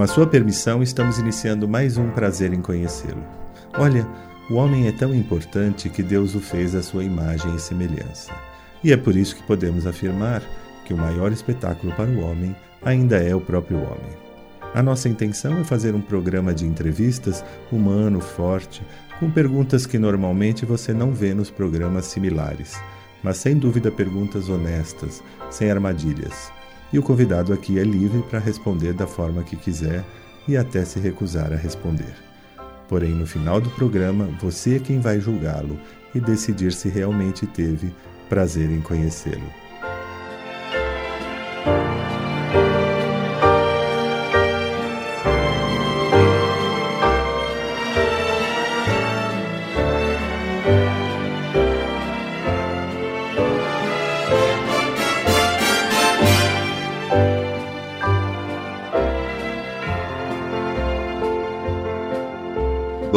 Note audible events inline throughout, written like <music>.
Com a sua permissão, estamos iniciando mais um prazer em conhecê-lo. Olha, o homem é tão importante que Deus o fez à sua imagem e semelhança. E é por isso que podemos afirmar que o maior espetáculo para o homem ainda é o próprio homem. A nossa intenção é fazer um programa de entrevistas humano, forte, com perguntas que normalmente você não vê nos programas similares, mas sem dúvida perguntas honestas, sem armadilhas. E o convidado aqui é livre para responder da forma que quiser e até se recusar a responder. Porém, no final do programa, você é quem vai julgá-lo e decidir se realmente teve prazer em conhecê-lo.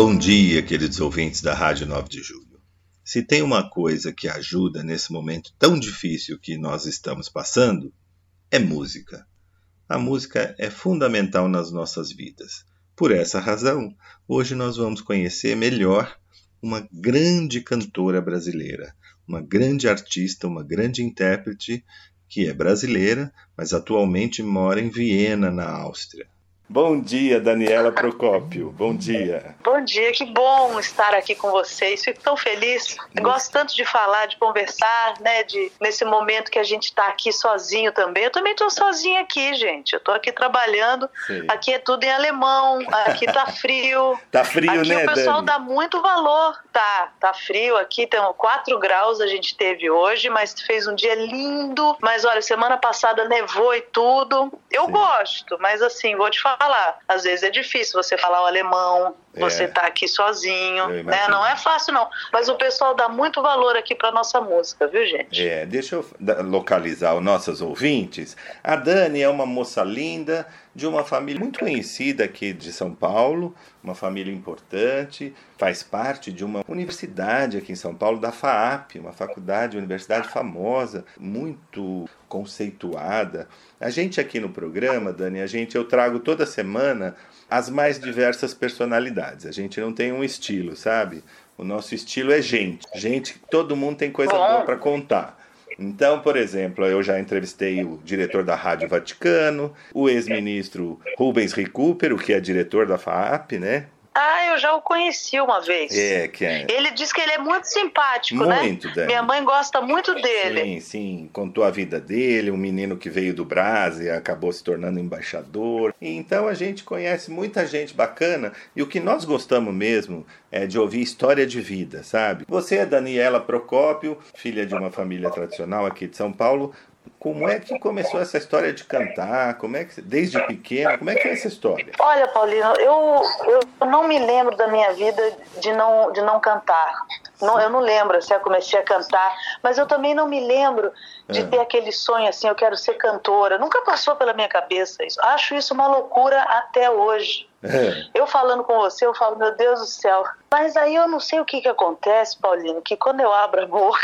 Bom dia, queridos ouvintes da Rádio 9 de Julho. Se tem uma coisa que ajuda nesse momento tão difícil que nós estamos passando, é música. A música é fundamental nas nossas vidas. Por essa razão, hoje nós vamos conhecer melhor uma grande cantora brasileira, uma grande artista, uma grande intérprete que é brasileira, mas atualmente mora em Viena, na Áustria. Bom dia, Daniela Procópio. Bom dia. Bom dia, que bom estar aqui com vocês. Fico tão feliz. Gosto tanto de falar, de conversar, né? De nesse momento que a gente está aqui sozinho também. Eu também estou sozinha aqui, gente. Eu estou aqui trabalhando. Sim. Aqui é tudo em alemão. Aqui tá frio. <laughs> tá frio, aqui né? o pessoal Dani? dá muito valor. Tá, tá frio. Aqui tem 4 graus a gente teve hoje, mas fez um dia lindo. Mas olha, semana passada nevou e tudo. Eu Sim. gosto, mas assim, vou te falar falar. Às vezes é difícil você falar o alemão, você é. tá aqui sozinho, né? Não é fácil não. Mas o pessoal dá muito valor aqui para nossa música, viu, gente? É, deixa eu localizar os nossos ouvintes. A Dani é uma moça linda de uma família muito conhecida aqui de São Paulo, uma família importante, faz parte de uma universidade aqui em São Paulo, da FAAP, uma faculdade, uma universidade famosa, muito conceituada. A gente aqui no programa, Dani, a gente eu trago toda semana as mais diversas personalidades. A gente não tem um estilo, sabe? O nosso estilo é gente. Gente, todo mundo tem coisa boa para contar. Então, por exemplo, eu já entrevistei o diretor da Rádio Vaticano, o ex-ministro Rubens Recupero, que é diretor da FAAP, né? Ah, eu já o conheci uma vez. É, que é. Ele diz que ele é muito simpático, né? muito, né? Dani. Minha mãe gosta muito dele. Sim, sim. Contou a vida dele, um menino que veio do Brasil e acabou se tornando embaixador. Então a gente conhece muita gente bacana e o que nós gostamos mesmo é de ouvir história de vida, sabe? Você é Daniela Procópio, filha de uma família tradicional aqui de São Paulo. Como é que começou essa história de cantar? Como é que desde pequena? Como é que é essa história? Olha, Paulino, eu, eu não me lembro da minha vida de não de não cantar. Não, eu não lembro se eu comecei a cantar, mas eu também não me lembro de é. ter aquele sonho assim, eu quero ser cantora. Nunca passou pela minha cabeça isso. Acho isso uma loucura até hoje. É. Eu falando com você, eu falo, meu Deus do céu. Mas aí eu não sei o que, que acontece, Paulino, que quando eu abro a boca,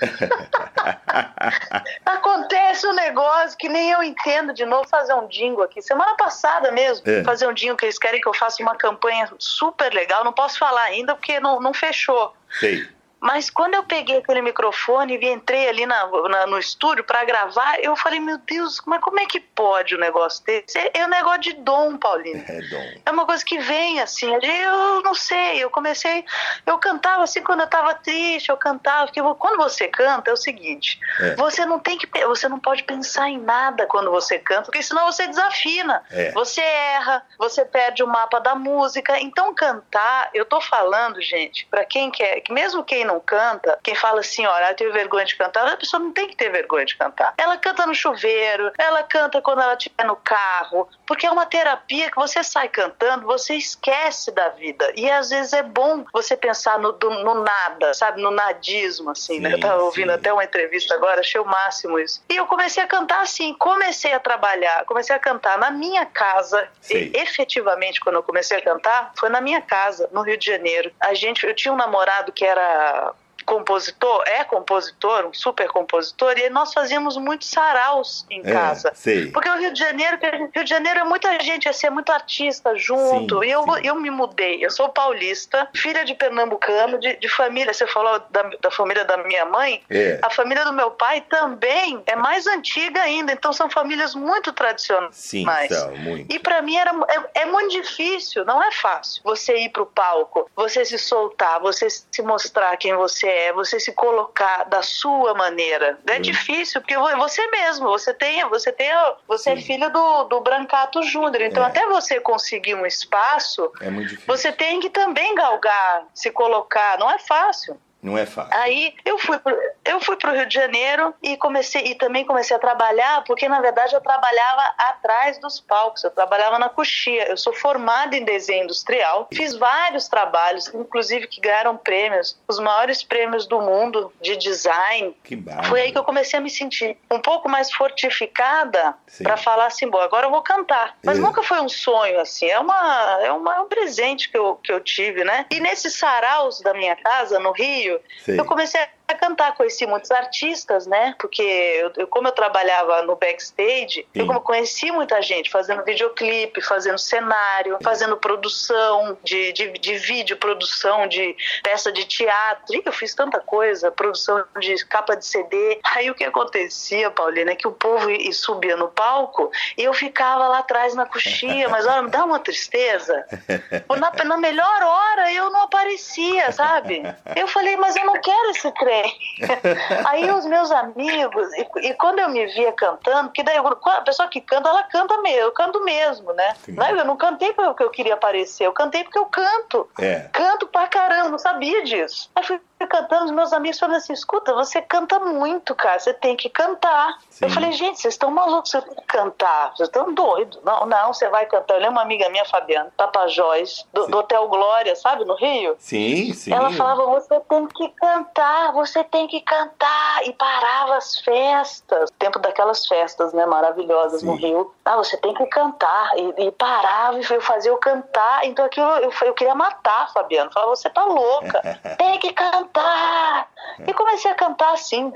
<laughs> acontece um negócio que nem eu entendo de novo. Fazer um jingle aqui, semana passada mesmo, é. fazer um jingle que eles querem que eu faça uma campanha super legal. Não posso falar ainda porque não, não fechou. Sei. Mas quando eu peguei aquele microfone e entrei ali na, na no estúdio para gravar, eu falei, meu Deus, mas como é que pode um negócio desse? É, é um negócio de dom, Paulinho. É dom. É uma coisa que vem assim. Eu não sei, eu comecei, eu cantava assim quando eu tava triste, eu cantava, porque quando você canta é o seguinte, é. você não tem que, você não pode pensar em nada quando você canta, porque senão você desafina. É. Você erra, você perde o mapa da música. Então cantar, eu tô falando, gente, para quem quer, mesmo quem não não canta, quem fala assim, olha, eu tenho vergonha de cantar, a pessoa não tem que ter vergonha de cantar. Ela canta no chuveiro, ela canta quando ela estiver no carro, porque é uma terapia que você sai cantando, você esquece da vida. E às vezes é bom você pensar no, do, no nada, sabe? No nadismo, assim, sim, né? Eu tava ouvindo sim. até uma entrevista agora, achei o máximo isso. E eu comecei a cantar assim, comecei a trabalhar, comecei a cantar na minha casa. E, efetivamente, quando eu comecei a cantar, foi na minha casa, no Rio de Janeiro. A gente, eu tinha um namorado que era compositor, é compositor, um super compositor, e nós fazíamos muitos saraus em É, casa. sei. Porque o Rio de Janeiro, Rio de Janeiro é muita gente, assim, é muito artista junto. Sim, e eu, sim. eu me mudei. Eu sou paulista, filha de pernambucano, de, de família. Você falou da, da família da minha mãe. É. A família do meu pai também é mais antiga ainda. Então são famílias muito tradicionais. Sim, são muito. E pra mim era, é, é muito difícil, não é fácil. Você ir pro palco, você se soltar, você se mostrar quem você é, você se colocar da sua maneira. É Hum. difícil, porque vo- você mesmo, você tem, você tem, você é Sim. filho do, do Brancato Júnior. Então É. até você conseguir um espaço, É você tem que também galgar, se colocar. Não é fácil. Não é fácil. Aí eu fui pro, eu fui pro Rio de Janeiro e comecei e também comecei a trabalhar, porque na verdade eu trabalhava atrás dos palcos, eu trabalhava na coxia. Eu sou formada em desenho industrial, fiz vários trabalhos, inclusive que ganharam prêmios, os maiores prêmios do mundo de design. Que bárbaro. Foi aí que eu comecei a me sentir um pouco mais fortificada para falar assim, bom, agora eu vou cantar. Mas É. nunca foi um sonho assim, é uma é, uma, é um presente que eu, que eu tive, né? E nesses saraus da minha casa no Rio, Sei. eu comecei a cantar, conheci muitos artistas, né? Porque eu, eu- como eu trabalhava no backstage, eu Sim. como conheci muita gente fazendo videoclipe, fazendo cenário, fazendo produção de, de, de vídeo, produção de peça de teatro. Ih, eu fiz tanta coisa, produção de capa de CD. Aí o que acontecia, Paulina, é que o povo subia no palco e eu ficava lá atrás na coxinha, mas olha, me dá uma tristeza. <laughs> Na, na melhor hora eu não aparecia, sabe? Eu falei, mas eu não quero esse trem. <laughs> Aí os meus amigos, e, e quando eu me via cantando, que daí eu- a pessoa que canta, ela canta mesmo, eu canto mesmo, né? Sim. Não, eu não cantei porque eu queria aparecer, eu cantei porque eu canto. É. Canto pra caramba, não sabia disso. Aí fui cantando, os meus amigos falaram assim: escuta, você canta muito, cara, você tem que cantar. Sim. Eu falei, gente, vocês estão malucos, você tem que cantar, vocês estão doidos. Não, não, você vai cantar. Eu lembro uma amiga minha, Fabiana, Tapajós, do, do Hotel Glória, sabe, no Rio? Sim, sim. Ela falava, você tem que cantar, você tem que cantar. E parava as festas. Tempo daquelas festas, né, maravilhosas no Sim. Rio. Ah, você tem que cantar. E, e parava e fazia eu cantar. Então aquilo eu, eu queria matar, Fabiano. Falava, você tá louca. <laughs> tem que cantar. E comecei a cantar assim.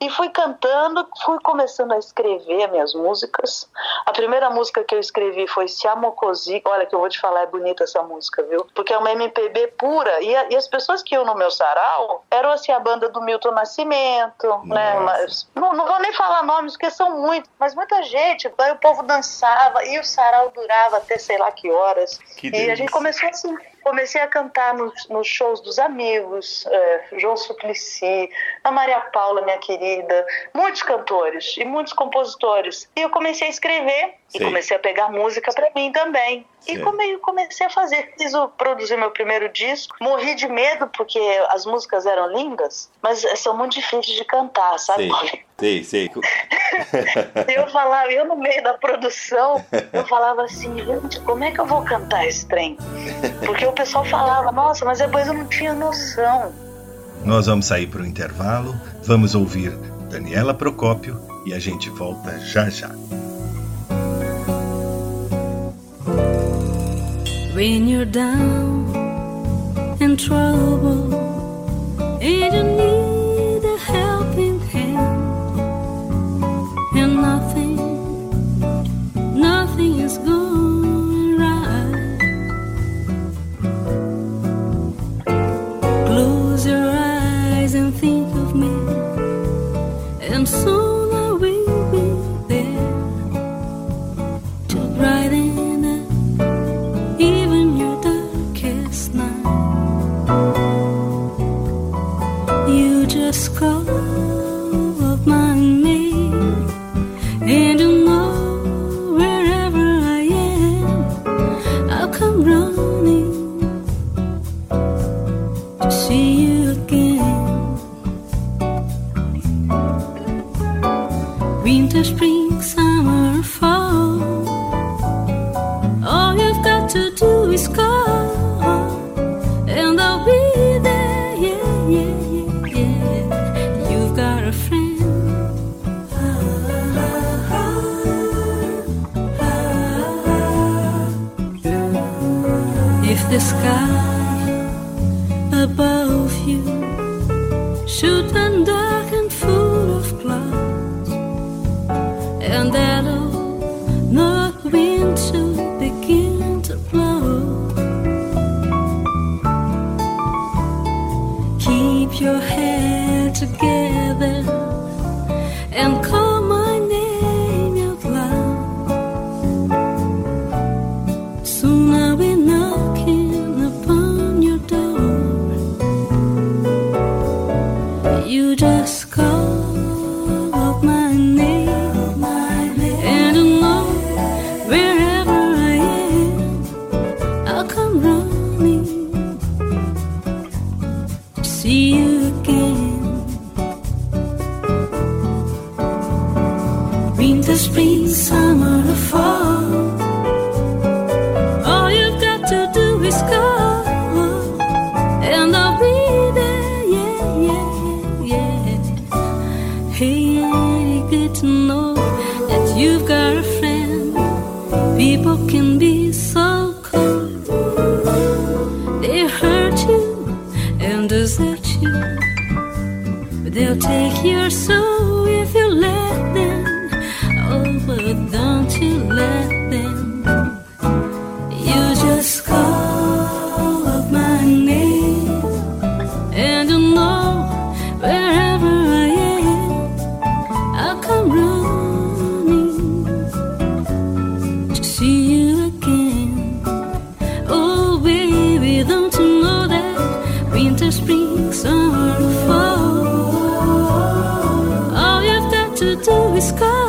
E fui cantando, fui começando a escrever minhas músicas. A primeira música que eu escrevi foi Se Amocosi. Olha, que eu vou te falar, é bonita essa música, viu? Porque é uma MPB pura. E, a- e as pessoas que iam no meu sarau eram assim a banda do Milton Nascimento, né? Nossa. Mas, não, não vou nem falar nomes, porque são muitos, mas muita gente. Daí o povo dançava e o sarau durava até sei lá que horas. Que e a delícia. gente começou assim. Comecei a cantar nos, nos shows dos amigos, é, João Suplicy, a Maria Paula, minha querida, muitos cantores e muitos compositores. E eu comecei a escrever e comecei a pegar música para mim também. E come, comecei a fazer. Fiz o, produzi meu primeiro disco. Morri de medo porque as músicas eram lindas, mas são muito difíceis de cantar, sabe? Sei, sei, sei. <laughs> Eu falava, eu no meio da produção, eu falava assim, gente, como é que eu vou cantar esse trem? Porque o pessoal falava, nossa, mas depois eu não tinha noção. Nós vamos sair para o intervalo, vamos ouvir Daniela Procópio e a gente volta já já. When you're down in trouble and you need do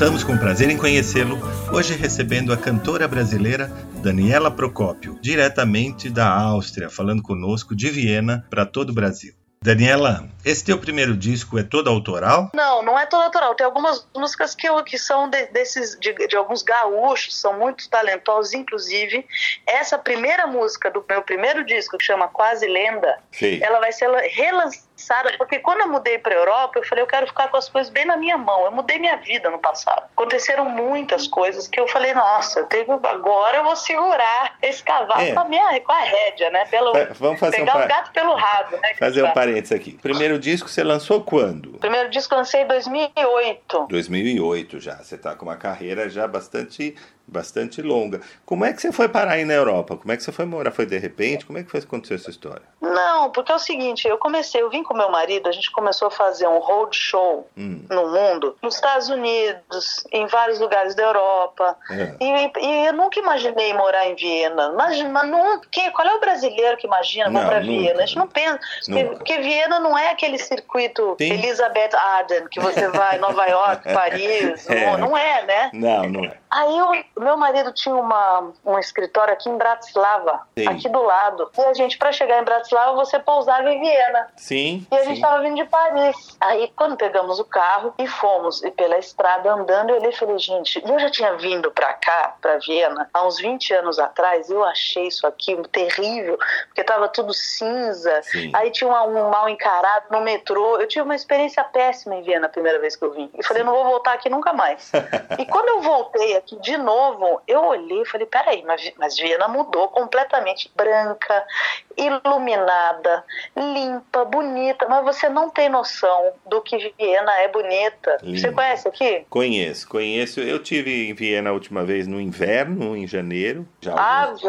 Voltamos com prazer em conhecê-lo, hoje recebendo a cantora brasileira Daniela Procópio, diretamente da Áustria, falando conosco de Viena para todo o Brasil. Daniela, esse teu primeiro disco é todo autoral? Não, não é todo autoral. Tem algumas músicas que, eu- que são de, desses de, de alguns gaúchos, são muito talentosos, inclusive essa primeira música do meu primeiro disco, que chama Quase Lenda, Sei. ela vai ser relançada, porque quando eu mudei para Europa, eu falei, eu quero ficar com as coisas bem na minha mão. Eu mudei minha vida no passado. Aconteceram muitas coisas que eu falei, nossa, tenho, agora eu vou segurar esse cavalo É. com, a minha, com a rédea, né? Pelo, Vamos fazer um, pegar o par... gato pelo rabo, né? fazer um parênteses aqui. Primeiro disco você lançou quando? O primeiro disco lancei em 2008. 2008 já. Você está com uma carreira já bastante, bastante longa. Como é que você foi parar aí na Europa? Como é que você foi morar? Foi de repente? Como é que foi que aconteceu essa história? Não, porque é o seguinte, eu comecei, eu vim com meu marido, a gente começou a fazer um road show Hum. no mundo, nos Estados Unidos, em vários lugares da Europa. É. E, e eu nunca imaginei morar em Viena. Imagina, não, quem, qual é o brasileiro que imagina Não, para nunca. Viena? A gente não pensa. Porque, Nunca. porque Viena não é aquele circuito Sim. Elizabeth Arden, que você vai Nova York, <laughs> Paris. É. Não, não é, né? Não, não é. Aí o meu marido tinha uma, um escritório aqui em Bratislava, Sim. aqui do lado. E a gente, para chegar em Bratislava, você pousava em Viena. Sim. E a gente sim. tava vindo de Paris. Aí, quando pegamos o carro e fomos e pela estrada andando, eu olhei e falei, gente, eu já tinha vindo pra cá, pra Viena, há uns 20 anos atrás. Eu achei isso aqui terrível, porque tava tudo cinza. Sim. Aí tinha um, um mal encarado no metrô. Eu tive uma experiência péssima em Viena a primeira vez que eu vim. E falei, não vou voltar aqui nunca mais. <laughs> e quando eu voltei aqui de novo, eu olhei e falei, peraí, mas, mas Viena mudou completamente. Branca, iluminada, limpa, bonita. Mas você não tem noção do que Viena é bonita. Você conhece aqui? Conheço, conheço. Eu tive em Viena a última vez no inverno, em janeiro, já há alguns,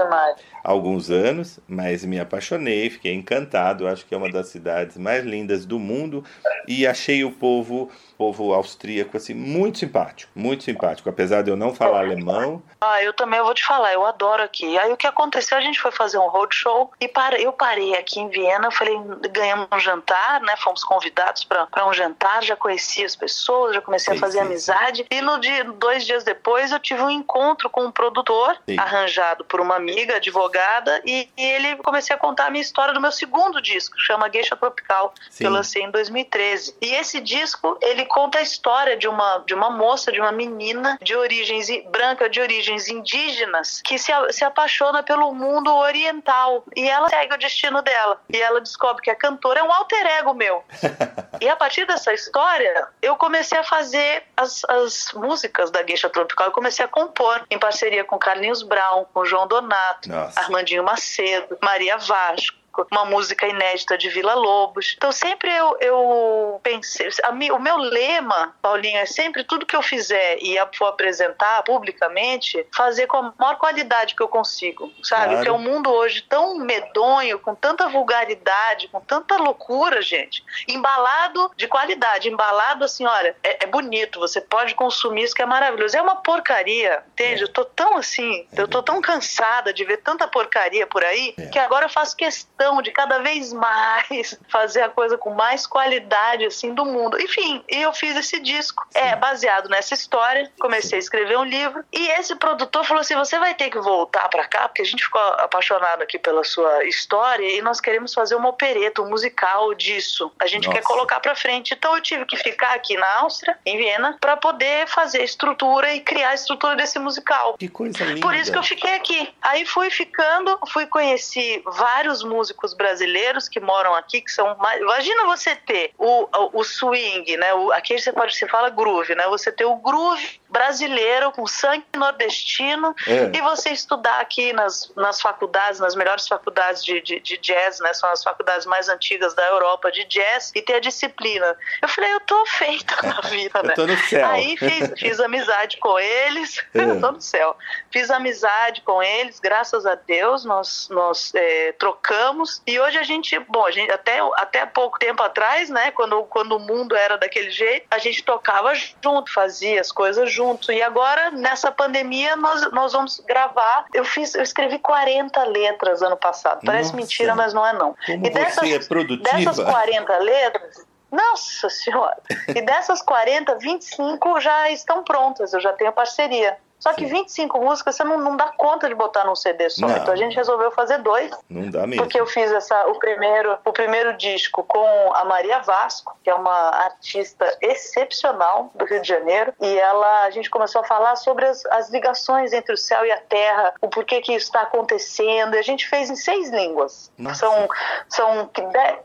alguns anos, mas me apaixonei, fiquei encantado. Acho que é uma das cidades mais lindas do mundo. e achei o povo povo austríaco assim muito simpático, muito simpático, apesar de eu não falar alemão. Ah, eu também eu vou te falar, eu adoro aqui. Aí o que aconteceu, a gente foi fazer um roadshow e para, eu parei aqui em Viena, falei, ganhamos um jantar, né? Fomos convidados para um jantar, já conheci as pessoas, já comecei sim, a fazer sim, amizade. Sim. E no dia, dois dias depois eu tive um encontro com um produtor arranjado por uma amiga, advogada, e, e, ele comecei a contar a minha história do meu segundo disco, chama Geisha Tropical, que eu lancei em 2013. E esse disco, ele conta a história de uma, de uma moça, de uma menina de origens branca, de origens indígenas, que se, se apaixona pelo mundo oriental e ela segue o destino dela. E ela descobre que a cantora é um alter ego meu. <laughs> e a partir dessa história, eu comecei a fazer as, as músicas da Gueixa Tropical. Eu comecei a compor em parceria com Carlinhos Brown, com João Donato, Nossa. Armandinho Macedo, Maria Vasco uma música inédita de Vila Lobos. Então sempre eu, eu pensei, a, o meu lema, Paulinho, é sempre tudo que eu fizer e for apresentar publicamente, fazer com a maior qualidade que eu consigo, sabe? Claro. Porque é um mundo hoje tão medonho, com tanta vulgaridade, com tanta loucura, gente, embalado de qualidade, embalado assim, olha, é, é bonito, você pode consumir isso que é maravilhoso. É uma porcaria, entende? É. Eu tô tão assim, é. eu tô tão cansada de ver tanta porcaria por aí, é. que agora eu faço questão questão de cada vez mais fazer a coisa com mais qualidade assim do mundo. Enfim, eu fiz esse disco. É Sim. É baseado nessa história. Comecei a escrever um livro e esse produtor falou assim: "Você vai ter que voltar para cá porque a gente ficou apaixonado aqui pela sua história e nós queremos fazer uma opereta, um musical disso. A gente Nossa. quer colocar para frente". Então eu tive que ficar aqui na Áustria, em Viena, para poder fazer a estrutura e criar a estrutura desse musical. Que coisa linda. Por isso que eu fiquei aqui. Aí fui ficando, fui conheci vários músicos músicos brasileiros que moram aqui, que são mais... Imagina você ter o, o, o swing, né? O, aqui você pode se fala groove, né? Você ter o groove brasileiro com sangue nordestino é. e você estudar aqui nas, nas faculdades, nas melhores faculdades de, de, de, jazz, né? São as faculdades mais antigas da Europa de jazz e ter a disciplina. Eu falei, eu tô feita na <laughs> vida, né? eu tô no céu. Aí fiz, fiz amizade com eles, é. <laughs> eu tô no céu. Fiz amizade com eles, graças a Deus, nós, nós é, trocamos e hoje a gente, bom, a gente até, até pouco tempo atrás, né, quando, quando o mundo era daquele jeito, a gente tocava junto, fazia as coisas juntos. E agora, nessa pandemia, nós, nós vamos gravar. Eu fiz, eu escrevi 40 letras ano passado. Parece Nossa. mentira, mas não é não. Como e dessas, é produtiva. Dessas 40 letras, nossa Senhora! E dessas 40, 25 já estão prontas, eu já tenho parceria. Só que Sim. 25 músicas você não, não dá conta de botar num CD só. Não. Então a gente resolveu fazer dois. Não dá mesmo. Porque eu fiz essa, o, primeiro, o primeiro disco com a Maria Vasco, que é uma artista excepcional do Rio de Janeiro. E ela, a gente começou a falar sobre as, as ligações entre o céu e a terra, o porquê que isso está acontecendo. E a gente fez em seis línguas. Nossa. São, são,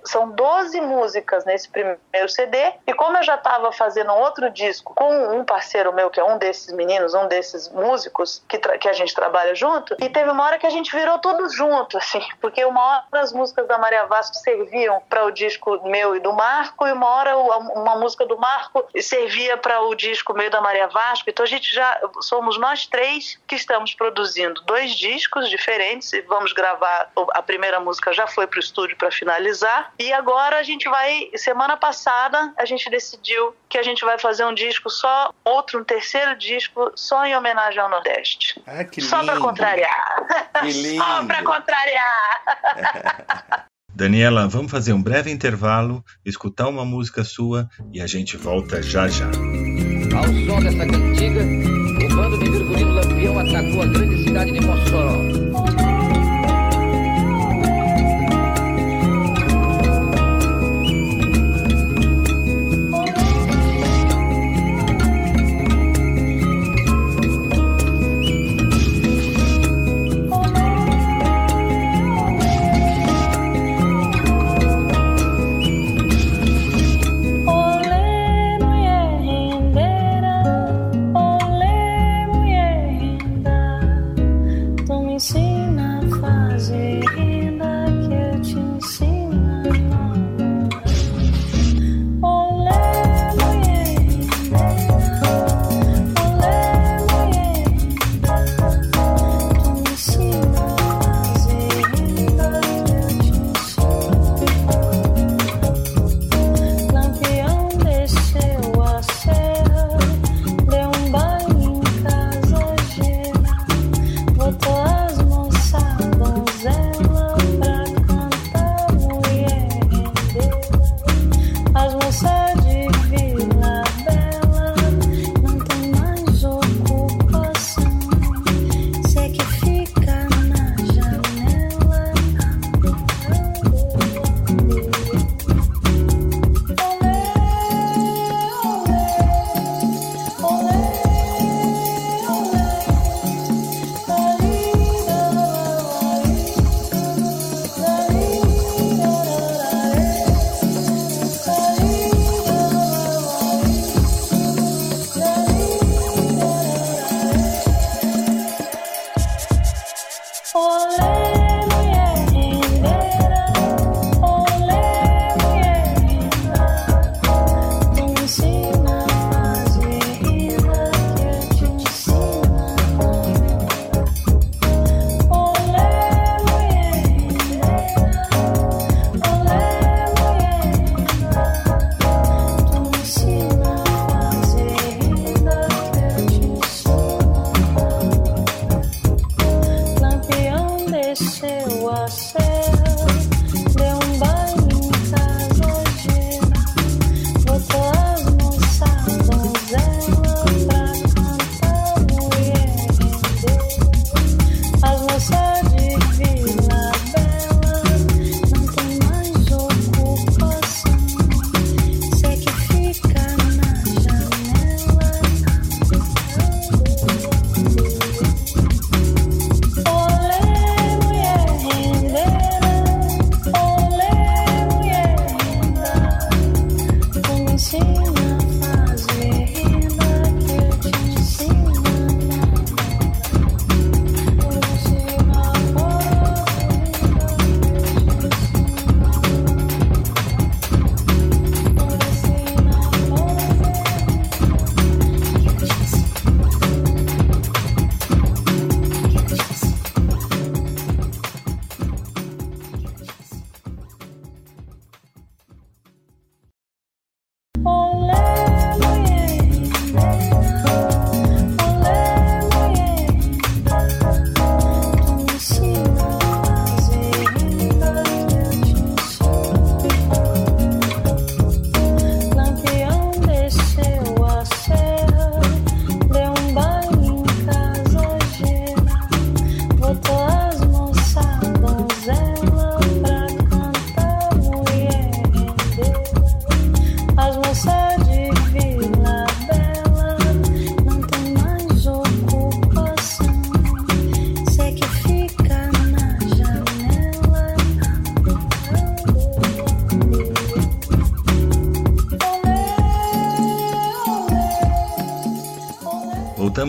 são 12 músicas nesse primeiro CD. E como eu já estava fazendo outro disco com um parceiro meu, que é um desses meninos, um desses músicos que, que a gente trabalha junto, e teve uma hora que a gente virou todos juntos, assim, porque uma hora as músicas da Maria Vasco serviam para o disco meu e do Marco, e uma hora uma música do Marco servia para o disco meu da Maria Vasco. Então a gente já somos nós três que estamos produzindo dois discos diferentes e vamos gravar. A primeira música já foi para o estúdio para finalizar, e agora a gente vai. Semana passada a gente decidiu que a gente vai fazer um disco só, outro, um terceiro disco só em homenagem homenagem ao Nordeste. Ah, que lindo. Só para contrariar. Que <laughs> lindo. Só para contrariar. <laughs> Daniela, vamos fazer um breve intervalo, escutar uma música sua e a gente volta já já. Ao som dessa cantiga,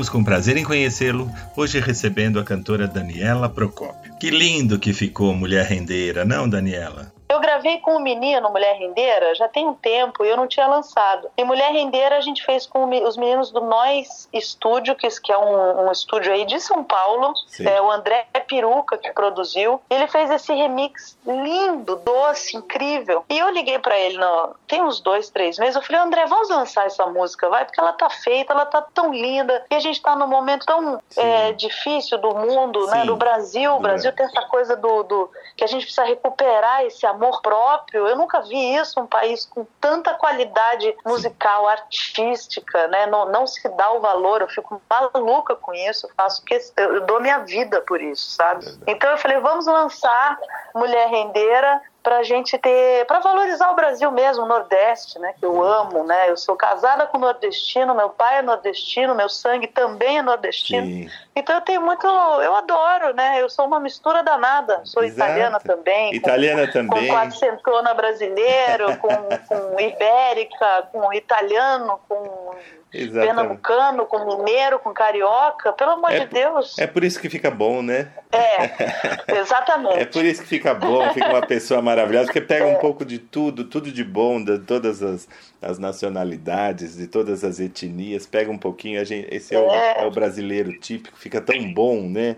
Estamos com prazer em conhecê-lo, hoje recebendo a cantora Daniela Procópio. Que lindo que ficou Mulher Rendeira, não, Daniela? Eu gravei com o menino Mulher Rendeira já tem um tempo e eu não tinha lançado. E Mulher Rendeira a gente fez com os meninos do Nós Estúdio, que, que é um, um, estúdio aí de São Paulo. É o André Peruca que produziu. Ele fez esse remix lindo, doce, incrível. E eu liguei para ele, no, tem uns dois, três meses. Eu falei, André, vamos lançar essa música, vai? Porque ela tá feita, ela tá tão linda. E a gente tá num momento tão é, difícil do mundo, né? Sim. né? Do Brasil. O Brasil tem essa coisa do, do que a gente precisa recuperar esse amor próprio. Eu nunca vi isso, um país com tanta qualidade musical, artística, né? Não, não se dá o valor, eu fico maluca com isso, eu faço que eu dou minha vida por isso, sabe? Então eu falei, vamos lançar Mulher Rendeira para a gente ter, para valorizar o Brasil mesmo, o Nordeste, né, que eu amo, né? Eu sou casada com nordestino, meu pai é nordestino, meu sangue também é nordestino. Sim. Então eu tenho muito, eu adoro, né? Eu sou uma mistura danada. Sou Exato. italiana também. Italiana com, também. Com quatro brasileiro, com, com ibérica, com italiano, com Exatamente. pernambucano, com mineiro, com carioca, pelo amor é, de Deus. É por isso que fica bom, né? É, <laughs> exatamente. é por isso que fica bom, fica uma pessoa maravilhosa, porque pega é. um pouco de tudo, tudo de bom, de todas as, as nacionalidades, de todas as etnias, pega um pouquinho, a gente, esse é, o, é. é o brasileiro típico, fica tão bom, né?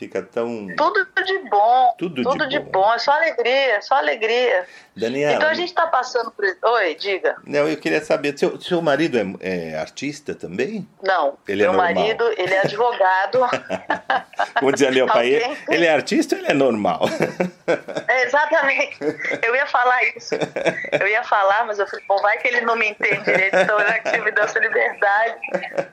Fica tão. Tudo de bom. Tudo, tudo de, de bom. bom. É só alegria, é só alegria. Daniela. Então a gente está passando por. Oi, diga. Não, eu queria saber, seu, seu marido é, é artista também? Não. Ele é meu é marido, ele é advogado. Como dizia meu pai, ele, ele é artista ou ele é normal? É, exatamente. Eu ia falar isso. Eu ia falar, mas eu falei, bom, vai que ele não me entende direito, então já que você me deu essa liberdade,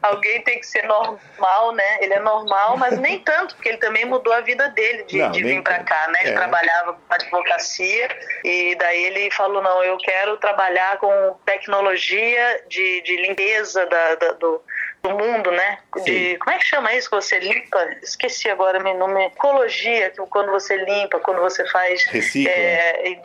alguém tem que ser normal, né? Ele é normal, mas nem tanto, porque ele também também mudou a vida dele de, de vir para cá, né? Ele é. trabalhava com advocacia e daí ele falou, não, eu quero trabalhar com tecnologia de, de limpeza da, da do, do mundo, né? De, como é que chama isso que você limpa? Esqueci agora meu nome. Ecologia, que quando você limpa, quando você faz Recicla. É,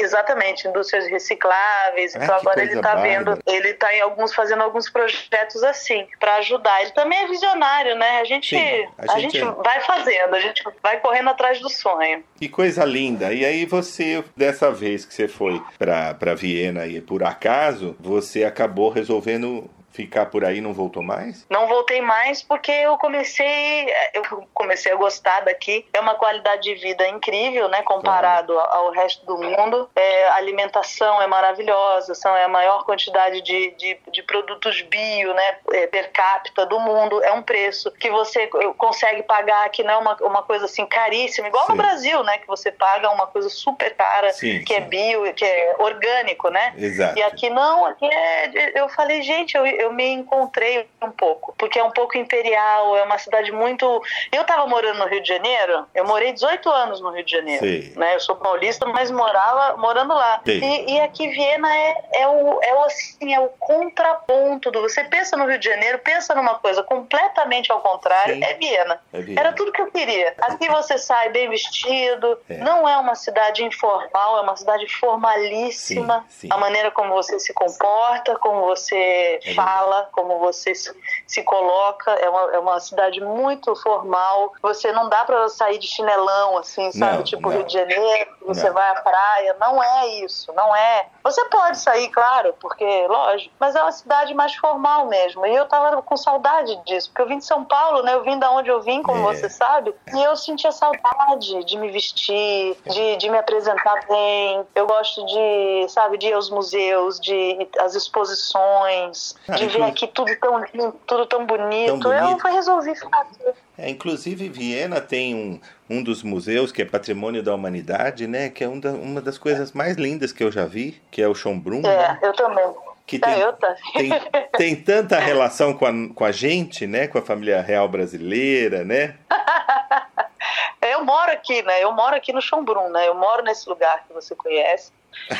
exatamente, indústrias recicláveis. Ah, então agora ele está vendo, ele está em alguns fazendo alguns projetos assim para ajudar. Ele também é visionário, né? A gente, Sim, a, a gente, gente é... vai fazendo, a gente vai correndo atrás do sonho. Que coisa linda! E aí você, dessa vez que você foi para Viena e por acaso, você acabou resolvendo ficar por aí não voltou mais? Não voltei mais porque eu comecei eu comecei a gostar daqui. É uma qualidade de vida incrível, né, comparado claro. ao resto do mundo. É, a alimentação é maravilhosa, são é a maior quantidade de, de, de produtos bio, né, é, per capita do mundo. É um preço que você consegue pagar que não é uma, uma coisa assim caríssima, igual sim. no Brasil, né, que você paga uma coisa super cara, sim, que é sim. é bio, que é orgânico, né? Exato. E aqui não, aqui é, eu falei, gente, eu, eu eu me encontrei um pouco, porque é um pouco imperial, é uma cidade muito. Eu estava morando no Rio de Janeiro, eu morei 18 anos no Rio de Janeiro. Sim. Né? Eu sou paulista, mas morava morando lá. E, e, aqui Viena é, é, o, é, o, assim, é o contraponto do. Você pensa no Rio de Janeiro, pensa numa coisa completamente ao contrário, é Viena. é Viena. Era tudo que eu queria. Aqui você sai bem vestido, é. não é uma cidade informal, é uma cidade formalíssima. Sim, sim. A maneira como você se comporta, como você é fala fala, como você se, se coloca. É uma, é uma cidade muito formal. Você não dá para sair de chinelão, assim, sabe? Não, tipo não. Rio de Janeiro, você não. vai à praia. Não é isso, não é. Você pode sair, claro, porque, lógico, mas é uma cidade mais formal mesmo. E eu tava com saudade disso, porque eu vim de São Paulo, né? Eu vim da onde eu vim, como é. você sabe, e eu sentia saudade de me vestir, de, de me apresentar bem. Eu gosto de, sabe, de ir aos museus, de as exposições, ah, de ver aqui tudo tão lindo, tudo tão bonito. Tão bonito. Eu resolvi ficar aqui. É, inclusive, Viena tem um, um dos museus que é Patrimônio da Humanidade, né? Que é um da, uma das coisas mais lindas que eu já vi, que é o Schönbrunn. É, né? eu também. Que é, tem, é, tem, tem tanta relação com a, com a gente, né? Com a família real brasileira, né? <laughs> eu moro aqui, né? Eu moro aqui no Schönbrunn, né? Eu moro nesse lugar que você conhece.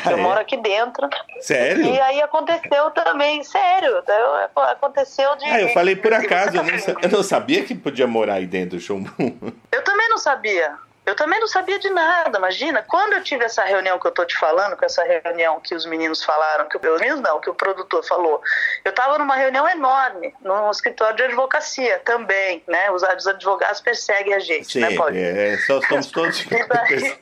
Eu é? moro aqui dentro. Sério? E aí aconteceu também, sério, aconteceu de. Ah, eu falei por acaso, eu não, eu não sabia que podia morar aí dentro do Schönbrunn. Eu também não sabia. Eu também não sabia de nada, imagina. Quando eu tive essa reunião que eu tô te falando, com essa reunião que os meninos falaram, que o meninos não, que o produtor falou, eu estava numa reunião enorme, num escritório de advocacia também, né? Os, os advogados perseguem a gente, Sim, né, Paulinho? é, só somos <laughs> todos. E daí,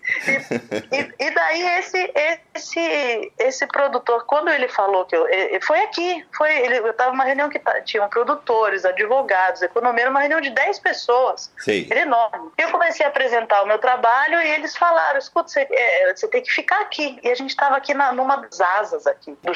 e, e- daí esse, esse, esse produtor, quando ele falou que eu. Foi aqui, foi, ele, eu estava numa reunião que tinham produtores, advogados, economia, uma reunião de 10 pessoas. Sim. Era enorme. Eu comecei a apresentar o meu trabalho e eles falaram: escuta, você, é, você tem que ficar aqui. E a gente estava aqui na, numa das asas aqui do.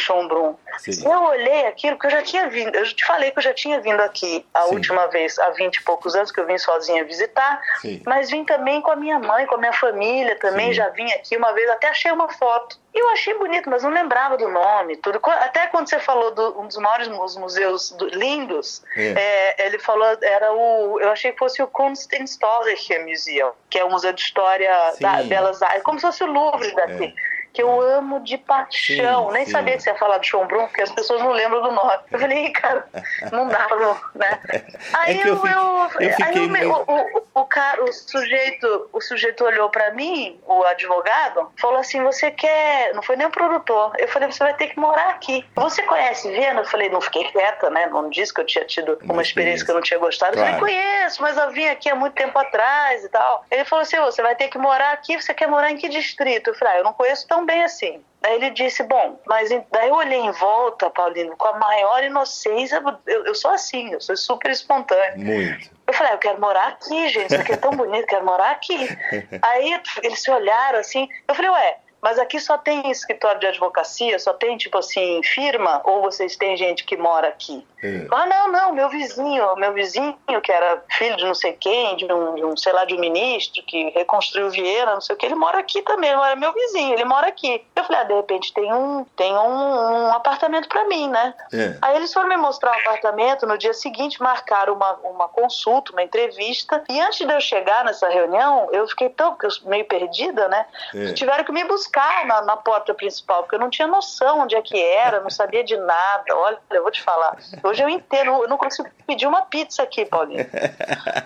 Sim. Eu olhei aquilo, porque eu já tinha vindo, eu te falei que eu já tinha vindo aqui a Sim. última vez, há 20 e poucos anos, que eu vim sozinha visitar, Sim. mas vim também com a minha mãe, com a minha família também, já vim aqui uma vez, até achei uma foto. Eu achei bonito, mas não lembrava do nome, tudo. Até quando você falou de um dos maiores mu- museus do- lindos, É. é, ele falou, era o, eu achei que fosse o Kunsthistorische Museum, que é o Museu de História da Sim. Belas Artes, como se fosse o Louvre daqui. Que eu amo de paixão. Sim, Nem sim. sabia que você ia falar do Schönbrunn, porque as pessoas não lembram do nome. Eu falei, "Ih, cara, não dá não, né? <laughs> Aí É eu eu, eu, eu aí fiquei o, me- muito- o, o, o cara, o sujeito, o sujeito olhou pra mim, o advogado, falou assim: "Você quer?" Não foi nem o produtor. Eu falei: "Você vai ter que morar aqui." Você conhece Viena? Eu falei: "Não fiquei quieta, né? Não disse que eu tinha tido uma, Uma experiência que eu não tinha gostado." Eu Claro. falei: "Conheço, mas eu vim aqui há muito tempo atrás e tal." Ele falou assim: "Você vai ter que morar aqui. Você quer morar em que distrito?" Eu falei: ah, "Eu não conheço tão bem assim." Daí ele disse, bom, mas daí eu olhei em volta, Paulino, com a maior inocência, eu, eu sou assim, eu sou super espontâneo. Muito. Eu falei, ah, eu quero morar aqui, gente, isso aqui é tão bonito, quero morar aqui. <laughs> Aí eles se olharam assim, eu falei, ué, mas aqui só tem escritório de advocacia, só tem, tipo assim, firma, ou vocês têm gente que mora aqui? É. Ah, não, não, meu vizinho, meu vizinho, que era filho de não sei quem, de um, de um, sei lá, de um ministro que reconstruiu Viena, não sei o que, ele mora aqui também, ele mora meu vizinho, ele mora aqui. Eu falei, ah, de repente tem um, tem um, um apartamento pra mim, né? É. Aí eles foram me mostrar o apartamento, no dia seguinte marcaram uma, uma consulta, uma entrevista, e antes de eu chegar nessa reunião, eu fiquei tão meio perdida, né? É. Tiveram que me buscar na, na porta principal, porque eu não tinha noção onde é que era, não sabia de nada. Olha, eu vou te falar, hoje eu entendo, eu não consigo pedir uma pizza aqui, Paulinho.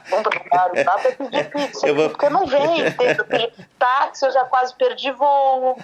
Não não dá pra pedir pizza, Eu vou- porque não vem. entende? Táxi, eu já quase perdi voo,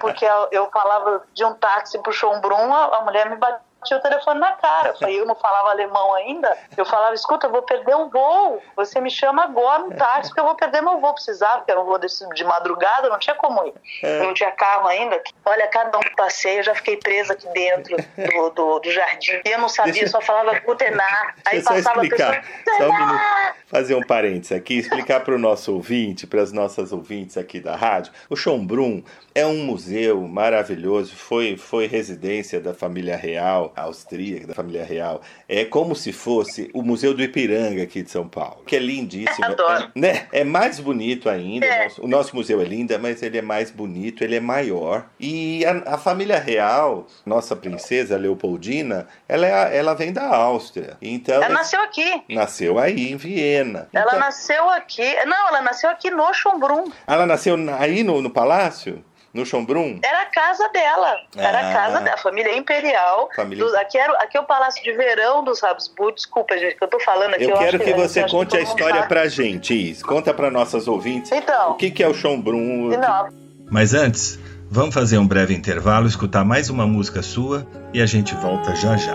porque eu, eu falava de um táxi pro Schönbrunn, a, a mulher me batia o telefone na cara. Eu falei, eu não falava alemão ainda. Eu falava, escuta, eu vou perder um voo. Você me chama agora no táxi, porque eu vou perder meu voo. Precisava, porque era um voo desse, de madrugada, não tinha como ir. É. Não tinha carro ainda. Olha, cada um que passei, eu já fiquei presa aqui dentro do, do, do jardim. E eu não sabia, Deixa- só falava Gutenar. <laughs> Aí passava a explicar, pessoa. só um minuto, fazer um parênteses aqui, explicar para o nosso ouvinte, para as nossas ouvintes aqui da rádio. O Schönbrunn é um museu maravilhoso, foi, foi residência da família real austríaca, da família real. É como se fosse o Museu do Ipiranga aqui de São Paulo, que é lindíssimo. Adoro. É, né? é mais bonito ainda, É. o, nosso, o nosso museu é lindo, mas ele é mais bonito, ele é maior. E a, a família real, nossa princesa Leopoldina, ela, é ela vem da Áustria. Então, Ela nasceu aqui. Nasceu aí, em Viena. Ela Então, nasceu aqui. Não, ela nasceu aqui no Schönbrunn. ela nasceu na- aí no, no palácio? No Schönbrunn? Era a casa dela. Era Ah. a casa dela. Família imperial. Família- Dos- aqui, era, aqui é o Palácio de Verão dos Habsburg. Desculpa, gente, que eu tô falando aqui. Eu acho quero que você acho conte a história sabe. pra gente, Is. Conta pra nossas ouvintes. Então. O que, que é o? Não, Mas antes, vamos fazer um breve intervalo, escutar mais uma música sua e a gente volta já já.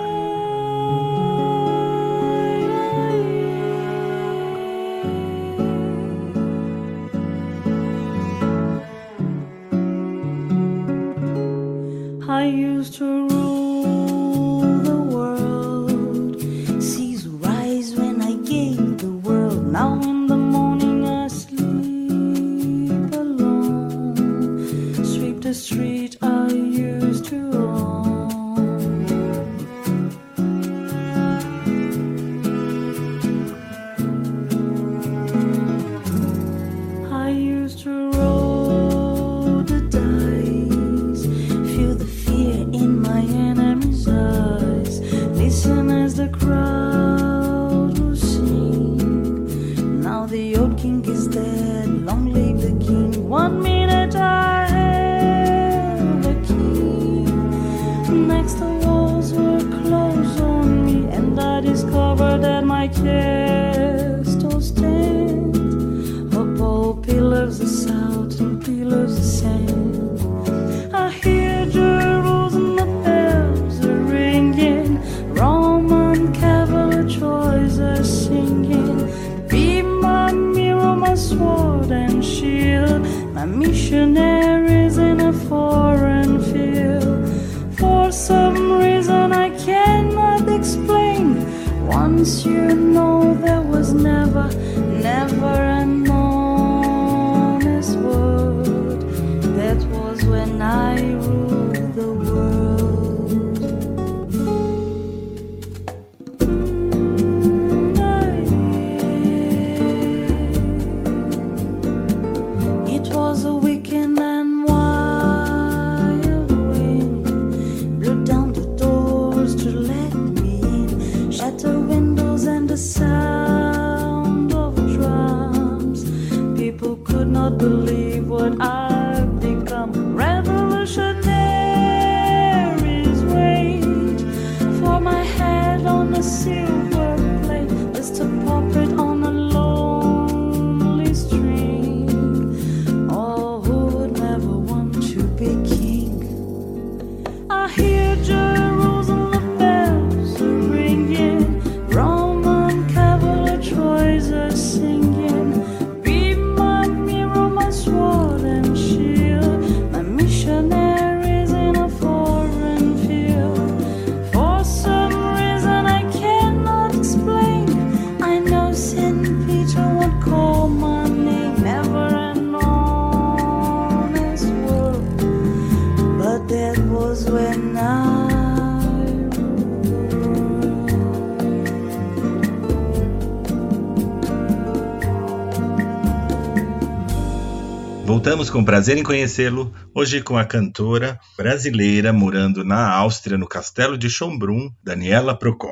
Com prazer em conhecê-lo, hoje com a cantora brasileira morando na Áustria, no castelo de Schönbrunn, Daniela Procópio.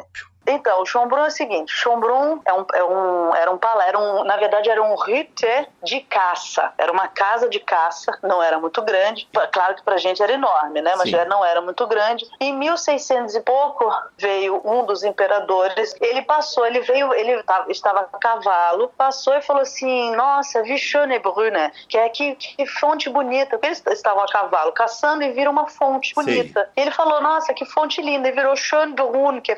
O Schönbrunn é o seguinte, Schönbrunn é um, é um, era um palé, era um, na verdade era um Hütte de caça, era uma casa de caça, não era muito grande, claro que pra gente era enorme, né, mas Sim. já não era muito grande. Em 1600 e pouco veio um dos imperadores, ele passou, ele veio, ele tava- estava a cavalo, passou e falou assim, nossa, vi Schönebrunne, que é que, que fonte bonita, porque eles estavam a cavalo caçando e viram uma fonte bonita. E ele falou, nossa, que fonte linda, e virou Schönbrunn, que é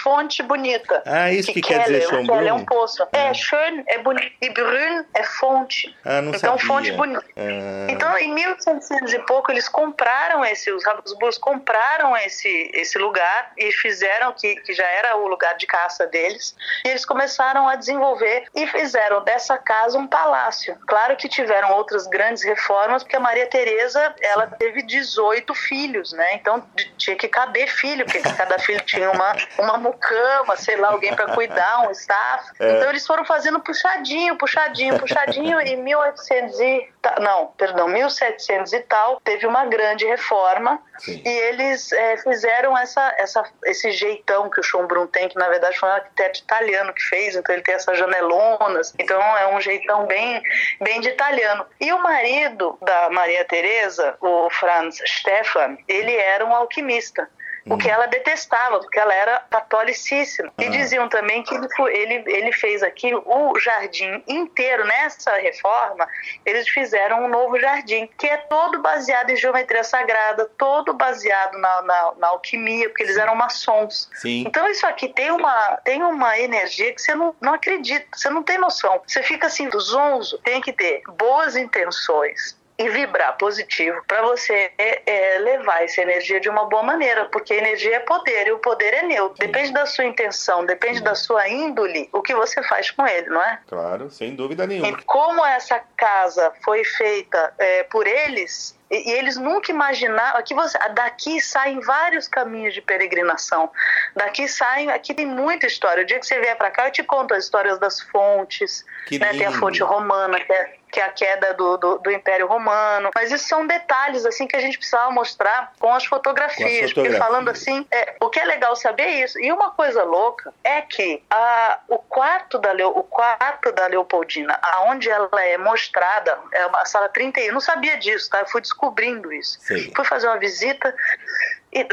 fonte bonita. Ah, isso que quer Keller, dizer Keller Schönbrunn? é um poço. É, schön é bonito e brun é fonte. Ah, não então, sabia. fonte bonita. Ah. Então, em 1800 e pouco, eles compraram esse, os Habsburgos compraram esse, esse lugar e fizeram que, que já era o lugar de caça deles. E eles começaram a desenvolver e fizeram dessa casa um palácio. Claro que tiveram outras grandes reformas, porque a Maria Teresa ela teve 18 filhos, né? Então tinha que caber filho, porque cada filho tinha uma, uma mucama, sei lá, alguém para cuidar, um staff. Então eles foram fazendo puxadinho, puxadinho, puxadinho. e 1800 e não, perdão, 1700 e tal, teve uma grande reforma Sim. e eles eh, fizeram essa, essa, esse jeitão que o Schönbrunn tem, que na verdade foi um arquiteto italiano que fez, então ele tem essas janelonas, então é um jeitão bem, bem de italiano. E o marido da Maria Teresa, o Franz Stefan, ele era um alquimista. O que ela detestava, porque ela era catolicíssima. E Ah. diziam também que ele, ele, ele fez aqui o jardim inteiro, nessa reforma, eles fizeram um novo jardim, que é todo baseado em geometria sagrada, todo baseado na, na, na alquimia, porque eles eram maçons. Sim. Então isso aqui tem uma, tem uma energia que você não, não acredita, você não tem noção. Você fica assim, zonzo, tem que ter boas intenções e vibrar positivo para você é, levar essa energia de uma boa maneira, porque energia é poder e o poder é neutro. Depende da sua intenção, depende da sua índole, o que você faz com ele, não é? Claro, sem dúvida nenhuma. E como essa casa foi feita é, por eles, e, eles nunca imaginaram. Aqui você, daqui saem vários caminhos de peregrinação. Daqui saem. Aqui tem muita história. O dia que você vier para cá, eu te conto as histórias das fontes. Que né? Tem a lindo. fonte romana, que é, que é a queda do, do, do Império Romano. Mas isso são detalhes assim que a gente precisava mostrar com as fotografias. Porque falando assim, é, o que é legal saber é isso. E uma coisa louca é que a, o quarto da Leo, o quarto da Leopoldina, aonde ela é mostrada, é uma sala 31. Eu não sabia disso, tá? Eu fui descobrindo isso. Sei. Fui fazer uma visita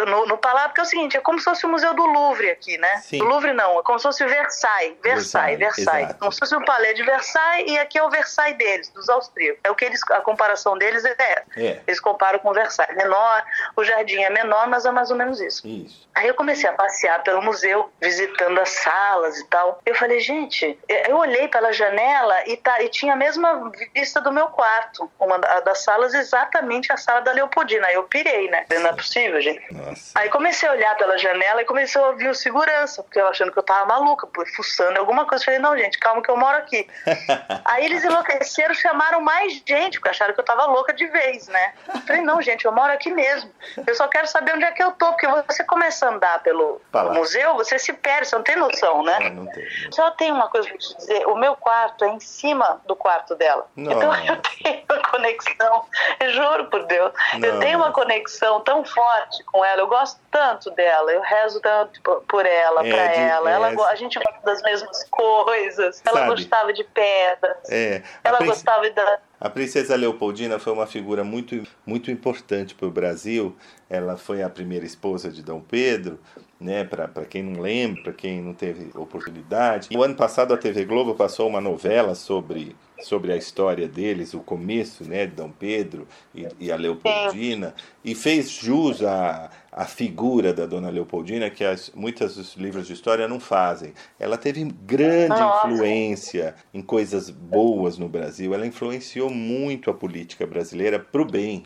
no, no Palácio, porque é o seguinte, é como se fosse o Museu do Louvre aqui, né? Sim. O Louvre não, é como se fosse o Versailles. Versailles, Versailles, exato. Como se fosse o Palais de Versailles e aqui é o Versailles deles, dos austríacos. É o que eles, a comparação deles é essa. É. Eles comparam com Versailles. Menor, o jardim é menor, mas é mais ou menos isso. Isso. Aí eu comecei a passear pelo museu, visitando as salas e tal. Eu falei, gente, eu olhei pela janela e, tá, e tinha a mesma vista do meu quarto. Uma da- das salas, exatamente a sala da Leopoldina. Aí eu pirei, né? Não é possível, gente. Nossa. Aí comecei a olhar pela janela e comecei a ouvir o segurança, porque eu achando que eu tava maluca, fuçando alguma coisa. Eu falei, não, gente, calma que eu moro aqui. <laughs> Aí eles enlouqueceram, chamaram mais gente, porque acharam que eu tava louca de vez, né? Eu falei, não, gente, eu moro aqui mesmo. Eu só quero saber onde é que eu tô, porque você começa a andar pelo museu, você se perde, você não tem noção, né? Ah, não tem. Só tem uma coisa pra te dizer, o meu quarto é em cima do quarto dela. Então Nossa. eu tenho uma conexão, eu juro por Deus, eu Nossa. tenho uma conexão tão forte com ela, eu gosto tanto dela, eu rezo tanto por- ela, É, pra de- ela, ela é, go- a gente gosta das mesmas coisas, ela Sabe? gostava de pedras, É. Ela princ- gostava da... A princesa Leopoldina foi uma figura muito, muito importante para o Brasil. Ela foi a primeira esposa de Dom Pedro, né? Para quem não lembra, para quem não teve oportunidade. O ano passado a TV Globo passou uma novela sobre, sobre a história deles, o começo, né? De Dom Pedro e, e a Leopoldina, e fez jus à, à figura da Dona Leopoldina que as, muitos dos livros de história não fazem. Ela teve grande influência em coisas boas no Brasil. Ela influenciou muito a política brasileira para o bem.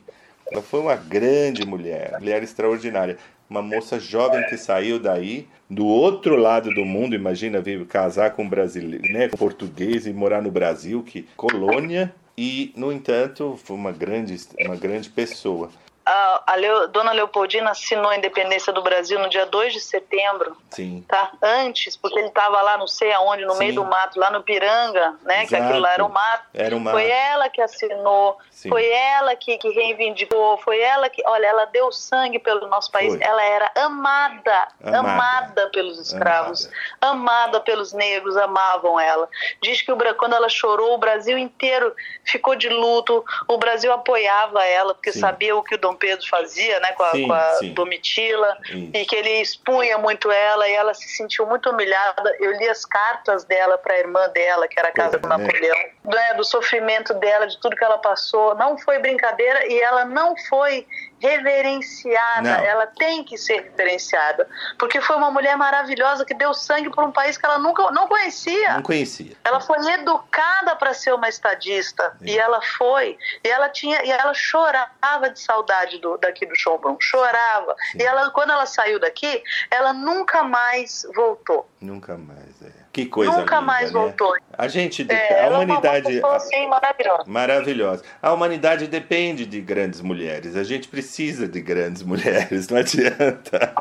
Ela foi uma grande mulher, mulher extraordinária. Uma moça jovem que saiu daí, do outro lado do mundo, imagina vir casar com um brasileiro, né, português e morar no Brasil, que colônia, e, no entanto, foi uma grande, uma grande pessoa. A, a Leo- Dona Leopoldina assinou a independência do Brasil no dia 2 de setembro, Sim. tá? Antes, porque ele estava lá não sei aonde, no Sim. meio do mato, lá no Piranga, né? Que Exato. aquilo lá era um mato. Era uma. Foi ela que assinou, Sim. foi ela que, que reivindicou, foi ela que, olha, ela deu sangue pelo nosso país, Foi. ela era amada, Amada. amada, pelos escravos, amada. pelos negros, amavam ela. Diz que o, quando ela chorou, o Brasil inteiro ficou de luto, o Brasil apoiava ela, porque Sim. sabia o que o Dom Pedro fazia, né, com a, Sim, com a. Domitila, e que ele expunha muito ela, e ela se sentiu muito humilhada. Eu li as cartas dela para a irmã dela, que era casada com Pois é, né? Napoleão, né, do sofrimento dela, de tudo que ela passou. Não foi brincadeira e ela não foi reverenciada. Não. Ela tem que ser reverenciada, porque foi uma mulher maravilhosa que deu sangue por um país que ela nunca não conhecia. Não conhecia. Ela foi educada para ser uma estadista Sim. e ela foi e ela tinha e ela chorava de saudade do, daqui do Chombrão, chorava. Sim. E ela quando ela saiu daqui, ela nunca mais voltou. Nunca mais, é. Que coisa nunca linda, mais né? voltou. A gente, É, a humanidade, é uma pessoa assim maravilhosa. Maravilhosa. A humanidade depende de grandes mulheres. A gente precisa de grandes <laughs> mulheres, não adianta.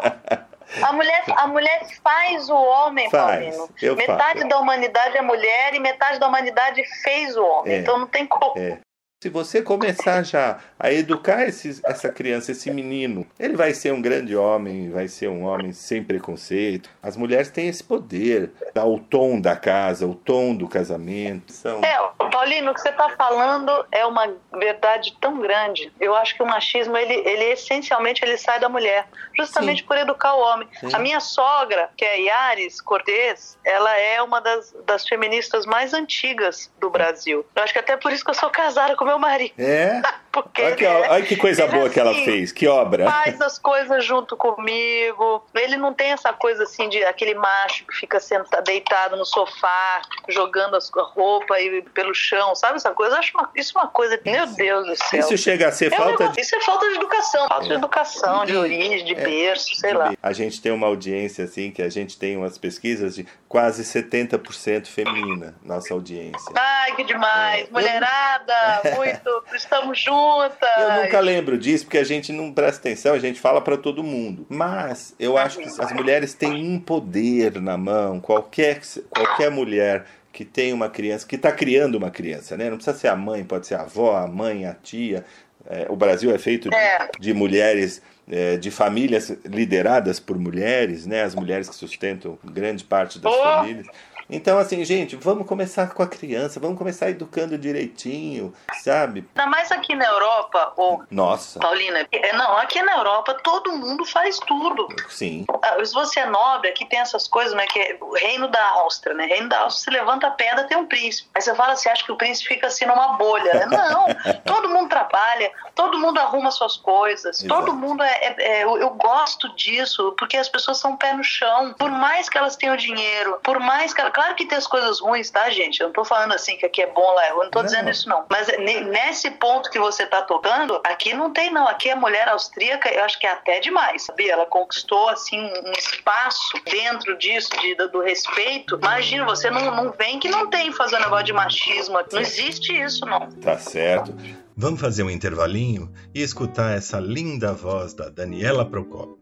A mulher, a mulher faz o homem, Faz, Paulino. metade faço. da humanidade é mulher e metade da humanidade fez o homem. É. Então não tem como. É. Se você começar já a educar esses- essa criança, esse menino, ele vai ser um grande homem, vai ser um homem sem preconceito. As mulheres têm esse poder, dar o tom da casa, o tom do casamento. São... É, Paulino, o que você está falando é uma verdade tão grande. Eu acho que o machismo, ele, ele essencialmente ele sai da mulher, justamente Sim. por educar o homem. Sim. A minha sogra, que é Yaris Cortez, ela é uma das, das feministas mais antigas do Brasil. Eu acho que até por isso que eu sou casada com meu marido. É? <laughs> Porque Olha que, é- olha que coisa boa é que ela assim, fez, que obra. faz as coisas junto comigo. Ele não tem essa coisa assim de aquele macho que fica sentado, deitado no sofá, jogando a roupa aí pelo chão, sabe essa coisa? Eu acho uma- isso uma coisa, meu Deus do céu. Isso chega a ser É falta de. Isso é falta de educação, falta de É. educação, de E- origem, de é, berço, sei lá. A gente tem uma audiência assim, que a gente tem umas pesquisas de quase 70% feminina, nossa audiência. Ai, que demais. É. Mulherada, <laughs> muito, estamos juntas. Eu nunca lembro disso porque a gente não presta atenção, a gente fala para todo mundo. Mas eu acho que as mulheres têm um poder na mão, qualquer, qualquer mulher que tem uma criança, que está criando uma criança, né? Não precisa ser a mãe, pode ser a avó, a mãe, a tia. É, o Brasil é feito de, É. de mulheres, é, de famílias lideradas por mulheres, né? As mulheres que sustentam grande parte das Oh! famílias. Então, assim, gente, vamos começar com a criança, vamos começar educando direitinho, sabe? Ainda mais aqui na Europa, ou Nossa, Paulina, é, não, aqui na Europa todo mundo faz tudo. sim. Ah, Se você é nobre, aqui tem essas coisas, né? Que é o reino da Áustria, né? Reino da Áustria, você levanta a pedra, tem um príncipe. Aí você fala, você acha que o príncipe fica assim numa bolha? <laughs> Não, todo mundo trabalha, todo mundo arruma suas coisas, Exato. todo mundo é, é- é- eu, eu gosto disso, porque as pessoas são pé no chão. Por mais que elas tenham dinheiro, por mais que elas, claro que tem as coisas ruins, tá, gente? Eu não tô falando assim que aqui é bom, lá é ruim, eu não tô Não. dizendo isso não. Mas ne- nesse ponto que você tá tocando, aqui não tem não. Aqui a mulher austríaca, eu acho que é até demais, sabia? Ela conquistou assim um espaço dentro disso, de, do, do respeito. Imagina, você não, não vem que não tem fazer um negócio de machismo. Não existe isso, não. Tá certo. Vamos fazer um intervalinho e escutar essa linda voz da Daniela Procopio.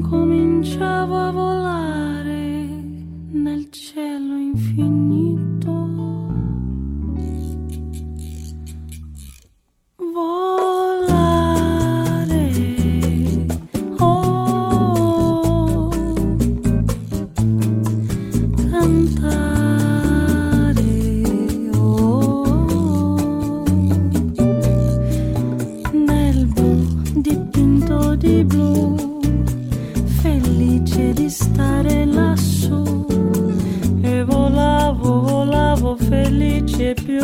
incominciavo a volare nel cielo infinito. Volare,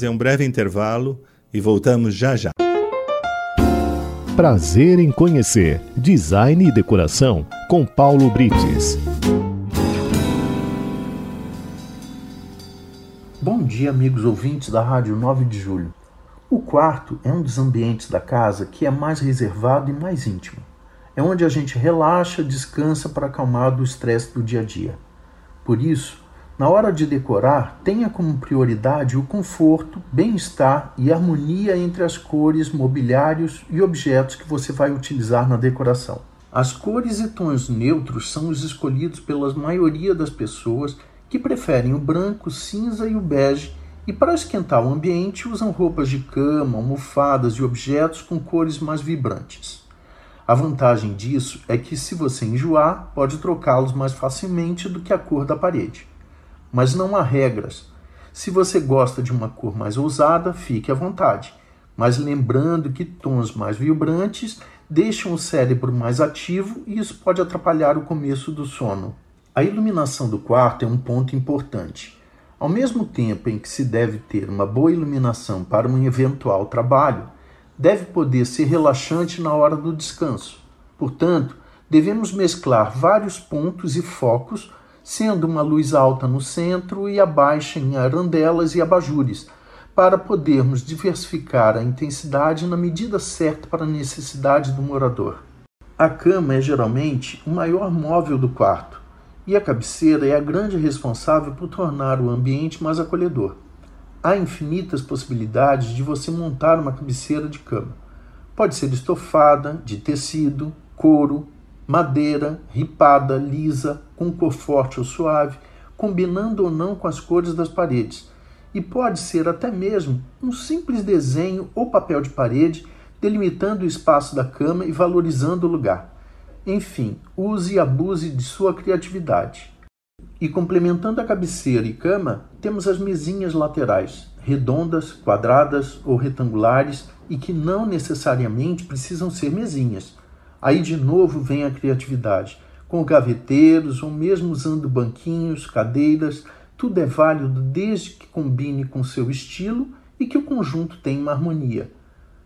Fazer um breve intervalo e voltamos já já. Prazer em conhecer Design e Decoração com Paulo Brites. Bom dia, amigos ouvintes da Rádio 9 de Julho. O quarto é um dos ambientes da casa que é mais reservado e mais íntimo. É onde a gente relaxa, descansa para acalmar do estresse do dia a dia. Por isso, na hora de decorar, tenha como prioridade o conforto, bem-estar e harmonia entre as cores, mobiliários e objetos que você vai utilizar na decoração. As cores e tons neutros são os escolhidos pela maioria das pessoas que preferem o branco, cinza e o bege e para esquentar o ambiente usam roupas de cama, almofadas e objetos com cores mais vibrantes. A vantagem disso é que, se você enjoar, pode trocá-los mais facilmente do que a cor da parede. Mas não há regras. Se você gosta de uma cor mais ousada, fique à vontade. Mas lembrando que tons mais vibrantes deixam o cérebro mais ativo e isso pode atrapalhar o começo do sono. A iluminação do quarto é um ponto importante. Ao mesmo tempo em que se deve ter uma boa iluminação para um eventual trabalho, deve poder ser relaxante na hora do descanso. Portanto, devemos mesclar vários pontos e focos, sendo uma luz alta no centro e a baixa em arandelas e abajures, para podermos diversificar a intensidade na medida certa para a necessidade do morador. A cama é geralmente o maior móvel do quarto e a cabeceira é a grande responsável por tornar o ambiente mais acolhedor. Há infinitas possibilidades de você montar uma cabeceira de cama. Pode ser estofada, de tecido, couro, madeira, ripada, lisa, com cor forte ou suave, combinando ou não com as cores das paredes. E pode ser até mesmo um simples desenho ou papel de parede delimitando o espaço da cama e valorizando o lugar. Enfim, use e abuse de sua criatividade. E complementando a cabeceira e cama, temos as mesinhas laterais, redondas, quadradas ou retangulares e que não necessariamente precisam ser mesinhas. Aí de novo vem a criatividade, com gaveteiros ou mesmo usando banquinhos, cadeiras, tudo é válido desde que combine com seu estilo e que o conjunto tenha uma harmonia.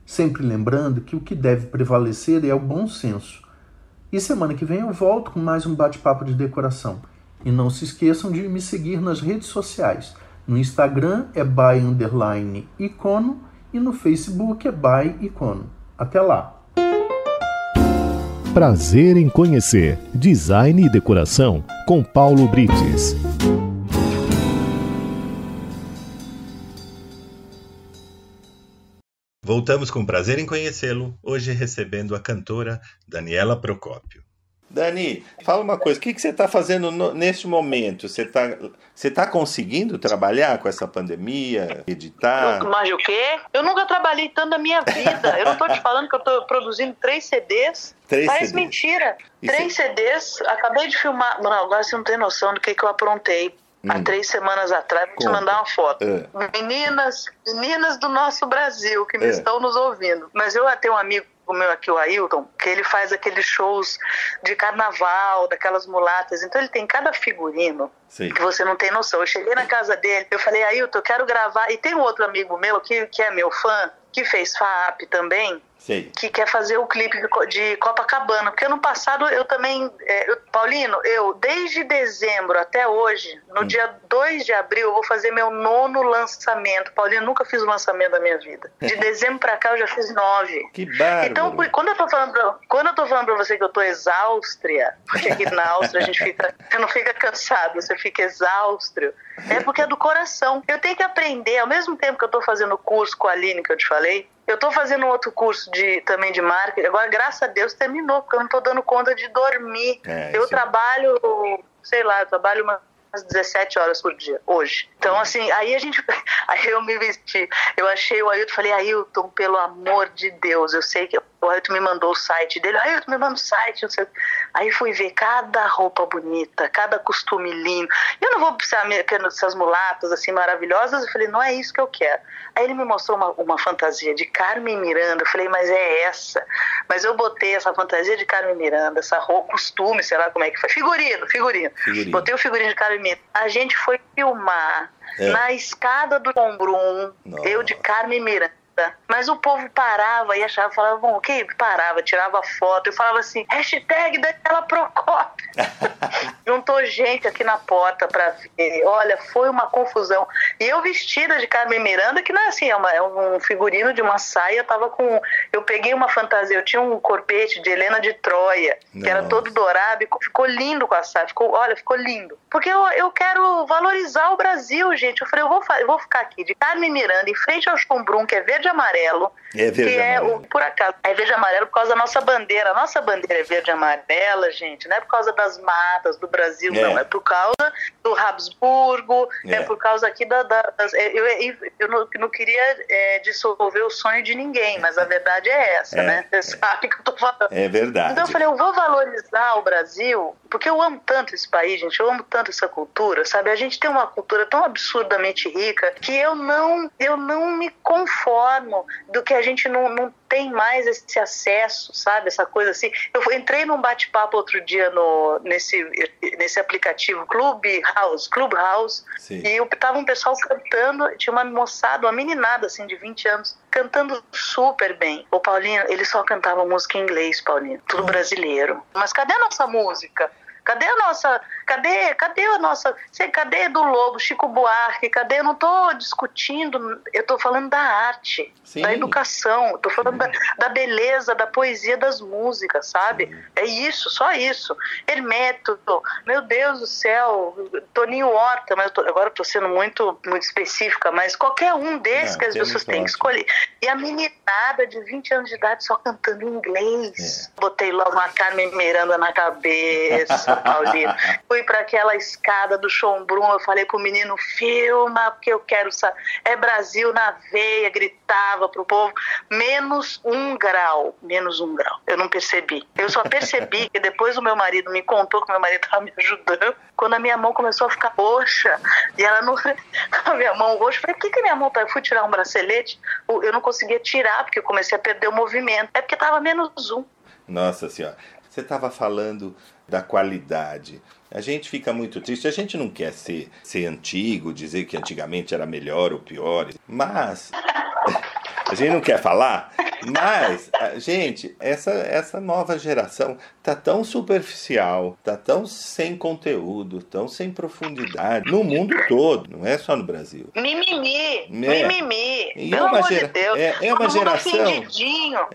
Sempre lembrando que o que deve prevalecer é o bom senso. E semana que vem eu volto com mais um bate-papo de decoração. E não se esqueçam de me seguir nas redes sociais. No Instagram é by underline icono e no Facebook é by icono. Até lá! Prazer em conhecer Design e Decoração com Paulo Brites. Voltamos com prazer em conhecê-lo, hoje recebendo a cantora Daniela Procópio. Dani, fala uma coisa, o que, que você está fazendo no, neste momento? Você está você tá conseguindo trabalhar com essa pandemia, editar? Eu, mas o quê? Eu nunca trabalhei tanto na minha vida. Eu não estou te falando que eu estou produzindo três CDs. Três Parece CDs. mentira. E três CDs, acabei de filmar. Não, agora você não tem noção do que, que eu aprontei. Há Hum. três semanas atrás, vou te mandar uma foto. É. Meninas, meninas do nosso Brasil que me É. estão nos ouvindo. Mas eu tenho um amigo meu aqui, o Ailton, que ele faz aqueles shows de carnaval, daquelas mulatas. Então ele tem cada figurino Sim. que você não tem noção. Eu cheguei na casa dele, eu falei, Ailton, eu quero gravar. E tem um outro amigo meu que, que é meu fã, que fez FAAP também, Sei. que quer fazer o clipe de Copacabana. Porque ano passado eu também. é, eu- Paulino, eu, desde dezembro até hoje, no Hum. dia 2 de abril, eu vou fazer meu nono lançamento. Paulino, nunca fiz um lançamento da minha vida. De <laughs> dezembro pra cá eu já fiz nove. Que bárbaro. Então, quando eu tô falando pra, quando eu tô falando pra você que eu tô exaustria, porque aqui na Áustria a gente fica, <laughs> você não fica cansado, você fica exausto, é porque é do coração. Eu tenho que aprender, ao mesmo tempo que eu tô fazendo o curso com a Aline que eu te falei, eu tô fazendo um outro curso de, também de marketing. Agora, graças a Deus, terminou, porque eu não tô dando conta de dormir. É, eu é- trabalho, sei lá, eu trabalho umas 17 horas por dia, hoje. Então, assim, aí a gente. <laughs> Aí eu me vesti. Eu achei o Ailton, falei, Ailton, pelo amor de Deus, eu sei que. O Ailton me mandou o site dele, Ailton me manda o site, não sei. Aí fui ver cada roupa bonita, cada costume lindo. Eu não vou precisar me- quero essas mulatas assim maravilhosas. Eu falei, não é isso que eu quero. Aí ele me mostrou uma, uma fantasia de Carmen Miranda. Eu falei, mas é essa. Mas eu botei essa fantasia de Carmen Miranda, essa roupa, costume, sei lá como é que foi. Figurino, figurino. Figurino. Botei o figurino de Carmen Miranda. A gente foi filmar É. na escada do Tom Brum, Nossa. eu de Carmen Miranda. Mas o povo parava e achava, falava, bom, o que? Parava, tirava foto. Eu falava assim, hashtag Daniela Procópio. <laughs> Juntou gente aqui na porta pra ver. Olha, foi uma confusão. E eu vestida de Carmen Miranda, que não é assim, é, uma- é um figurino de uma saia, tava com. Eu peguei uma fantasia, eu tinha um corpete de Helena de Troia, que era todo dourado, e ficou lindo com a saia. Ficou, olha, ficou lindo. Porque eu, eu quero valorizar o Brasil, gente. Eu falei, eu vou, eu vou ficar aqui de Carmen Miranda, em frente ao Chumbrum, que é verde e amarelo. É verde que é, amarelo. o, por acaso, é verde e amarelo por causa da nossa bandeira. A nossa bandeira é verde e amarela, gente. Não é por causa das matas do Brasil, É. não. É por causa do Habsburgo, é, É. por causa aqui da. da- das, é, eu eu, eu não, não queria é, dissolver o sonho de ninguém, mas a verdade é essa, É, né? Você sabe que eu tô falando. É verdade. Então eu falei, eu vou valorizar o Brasil, porque eu amo tanto esse país, gente, eu amo tanto essa cultura, sabe? A gente tem uma cultura tão absurdamente rica que eu não, eu não me conformo do que a gente não, não tem mais esse acesso, sabe? Essa coisa assim. Eu entrei num bate-papo outro dia no, nesse, nesse aplicativo Clubhouse, Clubhouse, Sim. e eu, tava um pessoal cantando, tinha uma moçada, uma meninada assim de 20 anos, cantando super bem. O Paulinho, ele só cantava música em inglês, Paulinho, tudo brasileiro. Mas cadê a nossa música? Cadê a nossa, cadê, cadê a nossa, cadê do Lobo, Chico Buarque, cadê? Eu não tô discutindo, eu tô falando da arte, Sim. da educação, tô falando da, da beleza, da poesia das músicas, sabe? É isso, só isso. Hermeto, meu Deus do céu, Toninho Horta, mas eu tô- agora tô sendo muito, muito específica, mas qualquer um desses que as pessoas têm que escolher. E a meninada de 20 anos de idade só cantando inglês. É. Botei logo uma Carmen Miranda na cabeça, <laughs> Fui para aquela escada do Chombrum, eu falei pro menino, filma, porque eu quero saber. É Brasil na veia, gritava pro povo. Menos um grau, menos um grau. Eu não percebi. Eu só percebi que depois o meu marido me contou que meu marido estava me ajudando, quando a minha mão começou a ficar roxa. E ela não. <laughs> A minha mão roxa. Eu falei, por que, que minha mão tá? Eu fui tirar um bracelete, eu não conseguia tirar, porque eu comecei a perder o movimento. É porque tava menos um. Nossa senhora, você estava falando da qualidade. A gente fica muito triste, a gente não quer ser, ser antigo, dizer que antigamente era melhor ou pior, mas <laughs> a gente não quer falar, mas, gente, essa, essa nova geração tá tão superficial, tá tão sem conteúdo, tão sem profundidade, no mundo todo, não é só no Brasil. Mimimi, É. mimimi. E Pelo é uma amor gera- de Deus. é- é uma geração-.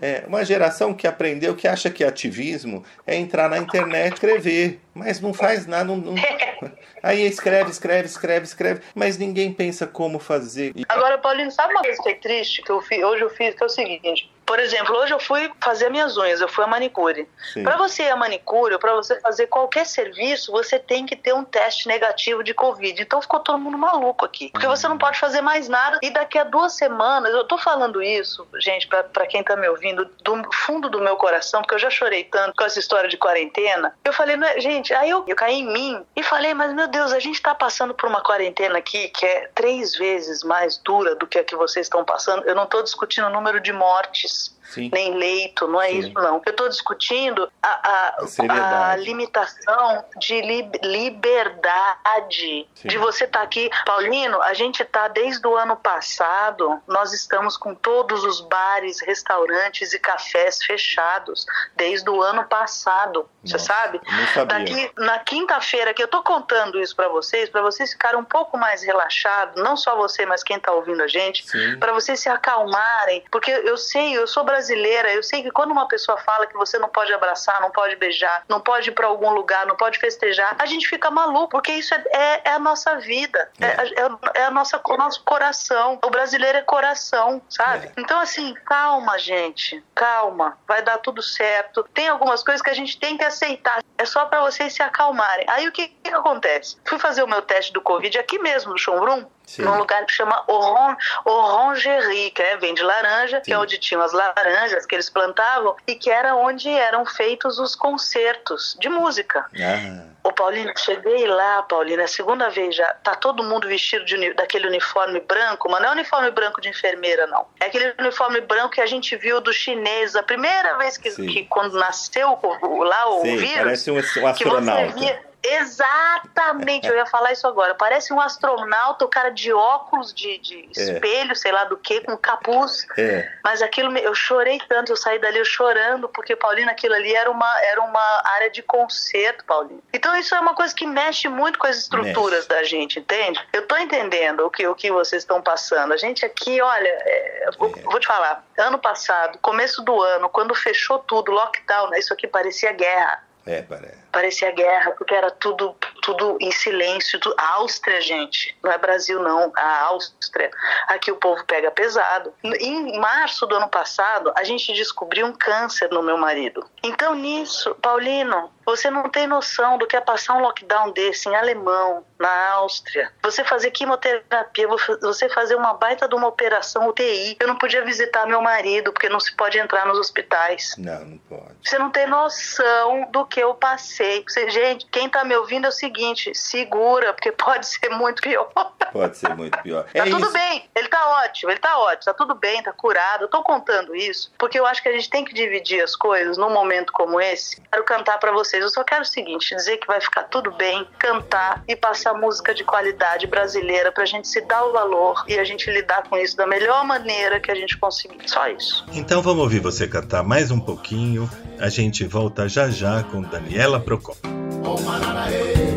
É, uma geração que aprendeu, que acha que ativismo é entrar na internet e escrever, mas não faz nada. Não, não- <laughs> Aí escreve, escreve, escreve, escreve, mas ninguém pensa como fazer. Agora, Paulinho, sabe uma coisa que é triste que eu fiz, hoje eu fiz, que é o seguinte. Por exemplo, hoje eu fui fazer minhas unhas, eu fui a manicure. Para você ir a manicure, para você fazer qualquer serviço, você tem que ter um teste negativo de Covid. Então ficou todo mundo maluco aqui. Porque você não pode fazer mais nada. E daqui a duas semanas, eu tô falando isso, gente, para quem tá me ouvindo, do fundo do meu coração, porque eu já chorei tanto com essa história de quarentena. Eu falei, é- gente, aí eu, eu caí em mim e falei, mas meu Deus, a gente tá passando por uma quarentena aqui que é três vezes mais dura do que a que vocês estão passando. Eu não tô discutindo o número de mortes Sim. nem leito, não é Sim. isso não. Eu estou discutindo a, a- A limitação de lib- liberdade Sim. de você estar aqui. Paulino, a gente está desde o ano passado, nós estamos com todos os bares, restaurantes e cafés fechados desde o ano passado. Você sabe? Daqui na quinta-feira que eu tô contando isso para vocês, para vocês ficarem um pouco mais relaxados, não só você, mas quem tá ouvindo a gente, para vocês se acalmarem, porque eu sei, eu sou brasileira, eu sei que quando uma pessoa fala que você não pode abraçar, não pode beijar, não pode ir para algum lugar, não pode festejar, a gente fica maluco, porque isso é, é- é a nossa vida, é, é- é a nossa, o nosso coração. O brasileiro é coração, sabe? É. Então, assim, calma, gente, calma, vai dar tudo certo. Tem algumas coisas que a gente tem que aceitar, é só para vocês se acalmarem. Aí o que, que acontece? Fui fazer o meu teste do Covid aqui mesmo, no Chumbrum, Sim. num lugar que chama Oron, Orangerie, que é, vem de laranja, que Sim. é onde tinham as laranjas que eles plantavam e que era onde eram feitos os concertos de música. Ah, Ô Paulino, cheguei lá, Paulino, é a segunda vez já. Tá todo mundo vestido de daquele uniforme branco, mas não é uniforme branco de enfermeira, não. É aquele uniforme branco que a gente viu dos chineses. A primeira vez que, que quando nasceu lá o sim, vírus. parece um, um que astronauta. Exatamente, eu ia falar isso agora. Parece um astronauta, o cara de óculos, de, de É. espelho, sei lá do que, com capuz. É, Mas aquilo, eu chorei tanto, eu saí dali chorando, porque, Paulino, aquilo ali era uma, era uma área de concerto, Paulino. Então isso é uma coisa que mexe muito com as estruturas Mexe. da gente, entende? Eu tô entendendo o que, o que vocês estão passando. A gente aqui, olha, é, vou, vou te falar, ano passado, começo do ano, quando fechou tudo, lockdown, isso aqui parecia guerra. é, parece. Parecia guerra, porque era tudo tudo em silêncio. Tudo... A Áustria, gente, não é Brasil não, a Áustria. Aqui o povo pega pesado. Em março do ano passado, a gente descobriu um câncer no meu marido. Então nisso, Paulino, você não tem noção do que é passar um lockdown desse em alemão, na Áustria. Você fazer quimioterapia, você fazer uma baita de uma operação UTI. Eu não podia visitar meu marido porque não se pode entrar nos hospitais. Não, não pode. Você não tem noção do que eu passei. Você, gente, quem tá me ouvindo é o seguinte: segura, porque <laughs> pode ser muito pior. Pode ser muito pior. tá é tudo isso. bem, ele tá ótimo, ele tá ótimo, tá tudo bem, tá curado. Eu tô contando isso porque eu acho que a gente tem que dividir as coisas num momento como esse. Quero cantar para vocês. Eu só quero o seguinte: dizer que vai ficar tudo bem, cantar e passar música de qualidade brasileira pra gente se dar o valor e a gente lidar com isso da melhor maneira que a gente conseguir. Só isso. Então vamos ouvir você cantar mais um pouquinho. A gente volta já já com Daniela Procop.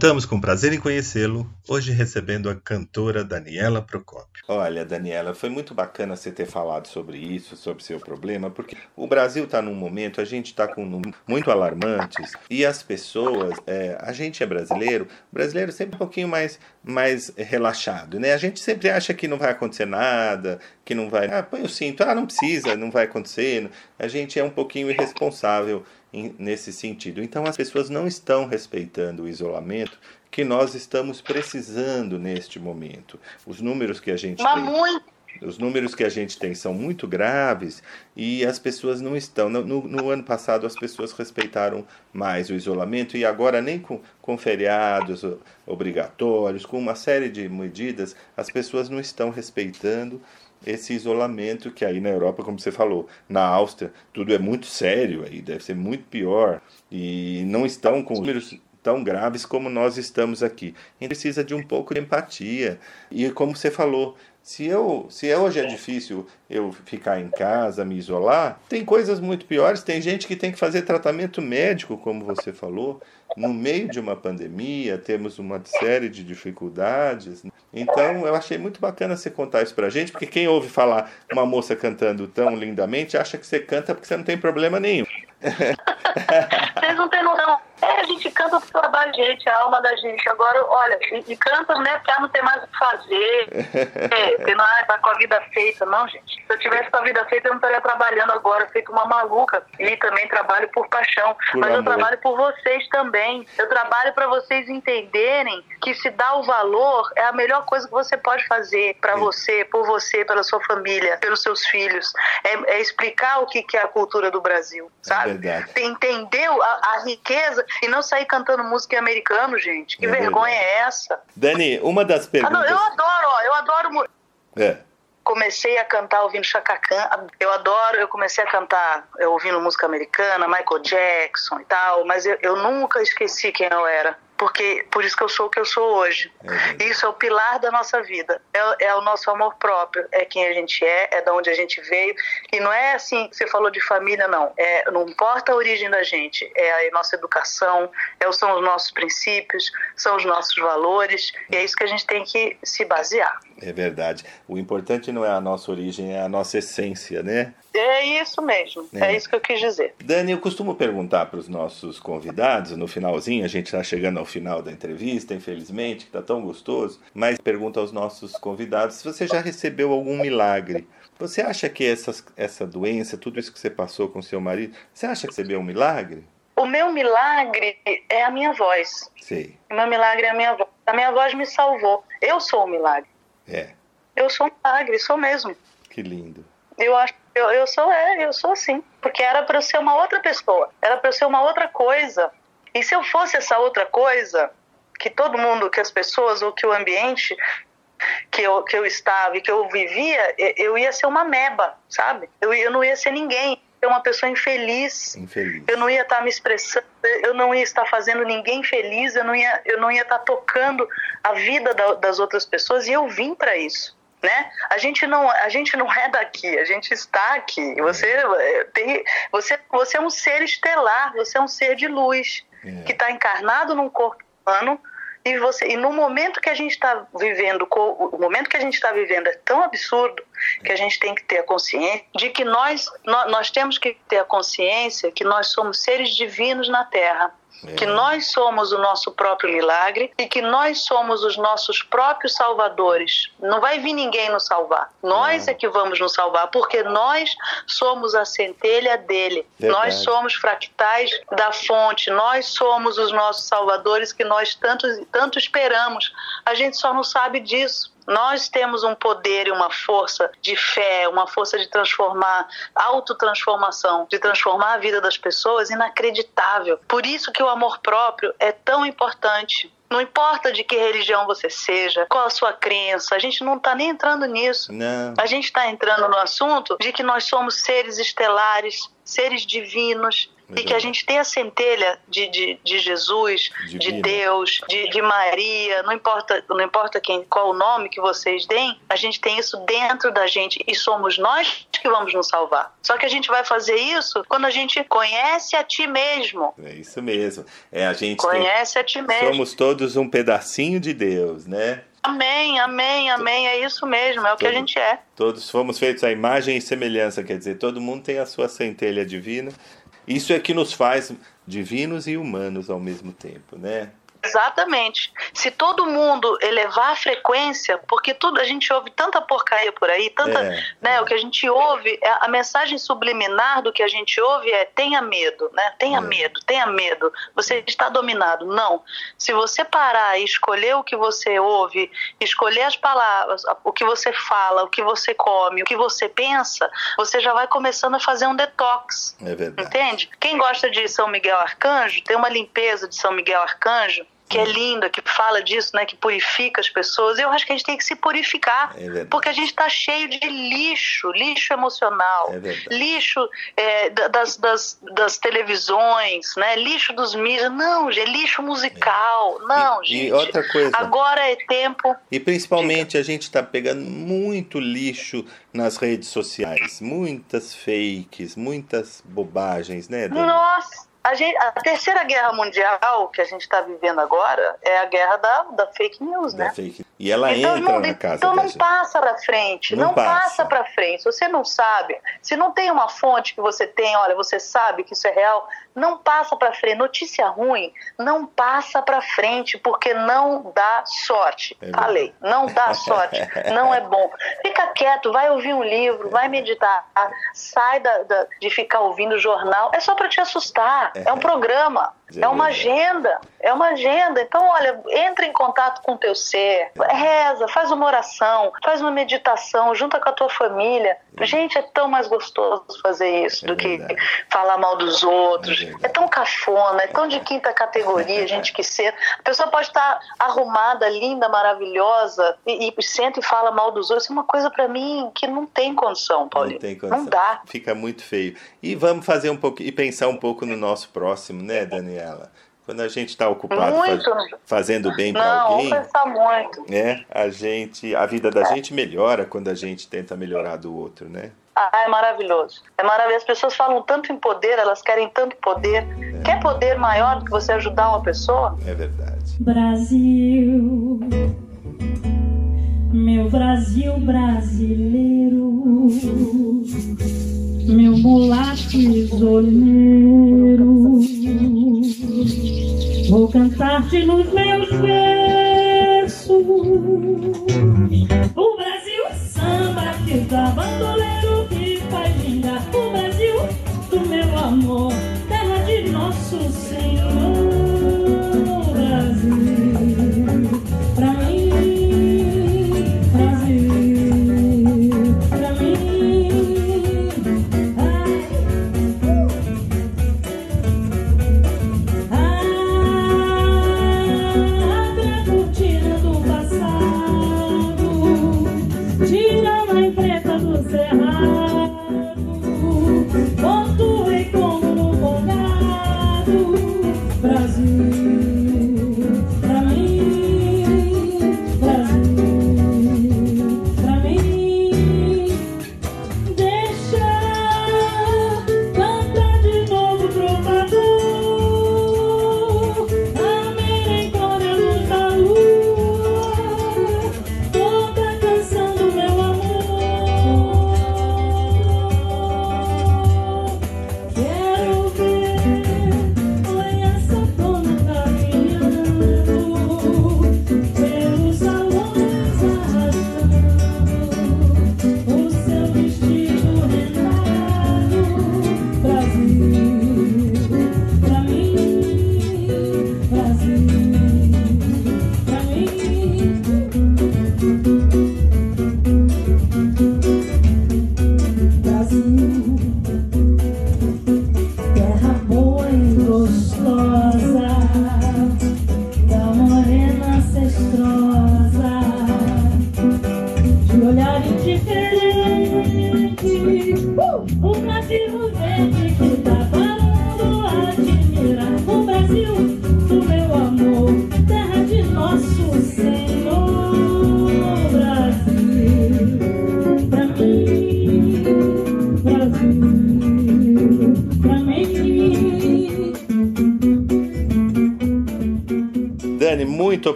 Voltamos com prazer em conhecê-lo, hoje recebendo a cantora Daniela Procópio. Olha, Daniela, foi muito bacana você ter falado sobre isso, sobre seu problema, porque o Brasil está num momento, a gente está com números muito alarmantes e as pessoas, é, a gente é brasileiro, brasileiro sempre um pouquinho mais, mais relaxado, né? A gente sempre acha que não vai acontecer nada, que não vai. Ah, põe o cinto, ah, não precisa, não vai acontecer. A gente é um pouquinho irresponsável nesse sentido. Então as pessoas não estão respeitando o isolamento que nós estamos precisando neste momento. Os números que a gente Mas tem. muito. Os números que a gente tem são muito graves e as pessoas não estão. No, no, no, ano passado, as pessoas respeitaram mais o isolamento e agora, nem com, com feriados obrigatórios, com uma série de medidas, as pessoas não estão respeitando esse isolamento que aí na Europa, como você falou, na Áustria, tudo é muito sério aí, deve ser muito pior e não estão com números tão graves como nós estamos aqui. A gente precisa de um pouco de empatia. E como você falou, se eu, se hoje é difícil eu ficar em casa, me isolar, tem coisas muito piores. Tem gente que tem que fazer tratamento médico, como você falou, no meio de uma pandemia, temos uma série de dificuldades. Então, eu achei muito bacana você contar isso pra gente, porque quem ouve falar uma moça cantando tão lindamente acha que você canta porque você não tem problema nenhum. Vocês não têm noção. É, a gente canta pro trabalho gente, a alma da gente. Agora, olha, e, e canta, né, porque não tem mais o que fazer. <laughs> É, porque não é, tá com a vida feita, não, gente. Se eu tivesse com a vida feita, eu não estaria trabalhando agora, feito uma maluca. E também trabalho por paixão. Por Mas eu amor. trabalho por vocês também. Eu trabalho para vocês entenderem que se dar o valor é a melhor coisa que você pode fazer para você, por você, pela sua família, pelos seus filhos. É, é explicar o que que é a cultura do Brasil, sabe? verdade. Entendeu a, a riqueza e não sair cantando música em americano, gente. Que É vergonha verdade. é essa? Dani, uma das Ah, não, perguntas. eu adoro, ó, eu adoro. É. Comecei a cantar ouvindo Chacacã. Eu adoro, eu comecei a cantar eu ouvindo música americana, Michael Jackson e tal, mas eu, eu nunca esqueci quem eu era. Porque por isso que eu sou o que eu sou hoje. É. Isso é o pilar da nossa vida. É, é o nosso amor próprio. É quem a gente é, é da onde a gente veio. E não é assim que você falou de família, não. É, não importa a origem da gente. É a nossa educação, é, são os nossos princípios, são os nossos valores. E é isso que a gente tem que se basear. É verdade. O importante não é a nossa origem, é a nossa essência, né? É isso mesmo. É. É, isso que eu quis dizer. Dani, eu costumo perguntar para os nossos convidados, no finalzinho, a gente está chegando ao final da entrevista, infelizmente, que está tão gostoso, mas pergunto aos nossos convidados se você já recebeu algum milagre. Você acha que essas, essa doença, tudo isso que você passou com seu marido, você acha que recebeu um milagre? O meu milagre é a minha voz. Sei. O meu milagre é a minha voz. A minha voz me salvou. Eu sou o milagre. É, Eu sou um milagre, sou mesmo. que lindo. Eu acho eu, eu sou é, eu sou assim, porque era para eu ser uma outra pessoa, era para eu ser uma outra coisa. E se eu fosse essa outra coisa, que todo mundo, que as pessoas ou que o ambiente que eu, que eu estava e que eu vivia, eu ia ser uma meba, sabe? Eu, eu não ia ser ninguém, ser uma pessoa infeliz. Infeliz. Eu não ia estar me expressando, eu não ia estar fazendo ninguém feliz, eu não ia, eu não ia estar tocando a vida da- das outras pessoas e eu vim para isso. Né? A gente não a gente não é daqui, a gente está aqui. Você eh, tem você você é um ser estelar, você é um ser de luz É. que está encarnado num corpo humano e você e no momento que a gente está vivendo o momento que a gente está vivendo é tão absurdo que a gente tem que ter a consciência de que nós nó- nós temos que ter a consciência que nós somos seres divinos na Terra É. que nós somos o nosso próprio milagre e que nós somos os nossos próprios salvadores. Não vai vir ninguém nos salvar. Nós Não. é que vamos nos salvar, porque nós somos a centelha dele. Verdade. Nós somos fractais da fonte. Nós somos os nossos salvadores que nós tanto, tanto esperamos. A gente só não sabe disso. Nós temos um poder e uma força de fé, uma força de transformar, autotransformação, de transformar a vida das pessoas inacreditável. Por isso que o amor próprio é tão importante. Não importa de que religião você seja, qual a sua crença, a gente não está nem entrando nisso. Não. A gente está entrando no assunto de que nós somos seres estelares, seres divinos, e que a gente tem a centelha de, de, de Jesus, de. Deus, de, de Maria, não importa, não importa quem, qual o nome que vocês deem, a gente tem isso dentro da gente e somos nós que vamos nos salvar. Só que a gente vai fazer isso quando a gente conhece a ti mesmo. É isso mesmo. É, a gente tem- Conhece a ti mesmo. somos todos um pedacinho de Deus, né? Amém, amém, amém. É isso mesmo, é o que a gente é. Todos fomos feitos à imagem e semelhança, quer dizer, todo mundo tem a sua centelha divina. Isso é que nos faz divinos e humanos ao mesmo tempo, né? Exatamente. Se todo mundo elevar a frequência, porque tudo a gente ouve tanta porcaria por aí, tanta, É. né, o que a gente ouve, é- a mensagem subliminar do que a gente ouve é tenha medo, né? Tenha É. medo, tenha medo. Você está dominado. Não. Se você parar e escolher o que você ouve, escolher as palavras, o que você fala, o que você come, o que você pensa, você já vai começando a fazer um detox. É verdade. Entende? Quem gosta de São Miguel Arcanjo, tem uma limpeza de São Miguel Arcanjo, que é linda, que fala disso, né? Que purifica as pessoas. Eu acho que a gente tem que se purificar. É. Porque a gente está cheio de lixo, lixo emocional, É lixo é, da- das, das, das televisões, né? Lixo dos mídias. Não, gente, é lixo musical. Não, E- gente. e outra coisa. Agora é tempo. E principalmente a gente está pegando muito lixo nas redes sociais, muitas fakes, muitas bobagens, né, Dani? Nossa, a, gente, a terceira guerra mundial que a gente está vivendo agora é a guerra da, da fake news, Da né? fake. E ela Então, entra não, na casa então não gente. passa para frente, Não não, passa. passa para frente. Se você não sabe, se não tem uma fonte que você tem, olha, você sabe que isso é real, não passa para frente. Notícia ruim, não passa para frente porque não dá sorte. É Falei, não dá sorte, <laughs> não é bom. Fica quieto, vai ouvir um livro, vai meditar, sai da- da- de ficar ouvindo jornal. É só para te assustar. É um programa. É É uma agenda, é uma agenda. Então, olha, entra em contato com o teu ser, reza, faz uma oração, faz uma meditação, junta com a tua família. Gente, é tão mais gostoso fazer isso É do que verdade. falar mal dos outros. É. É tão cafona, é tão de quinta categoria, <laughs> gente que ser. A pessoa pode estar arrumada, linda, maravilhosa, e, e senta e fala mal dos outros. Isso é uma coisa pra mim que não tem condição, Paulinho. Não tem condição. Não dá. Fica muito feio. E vamos fazer um pouco e pensar um pouco no nosso próximo, né, Daniela? Quando a gente está ocupado faz- fazendo bem para alguém, muito. né? A gente, a vida da gente melhora quando a gente tenta melhorar do outro, né? Ah, é maravilhoso. É maravilhoso. As pessoas falam tanto em poder, elas querem tanto poder. Quer poder maior do que você ajudar uma pessoa? É verdade. Brasil, meu Brasil brasileiro, meu mulato isoleiro, vou cantar-te nos meus versos. O Brasil samba que dá bandoleiro que faz linda, o Brasil do meu amor, terra de nosso Senhor.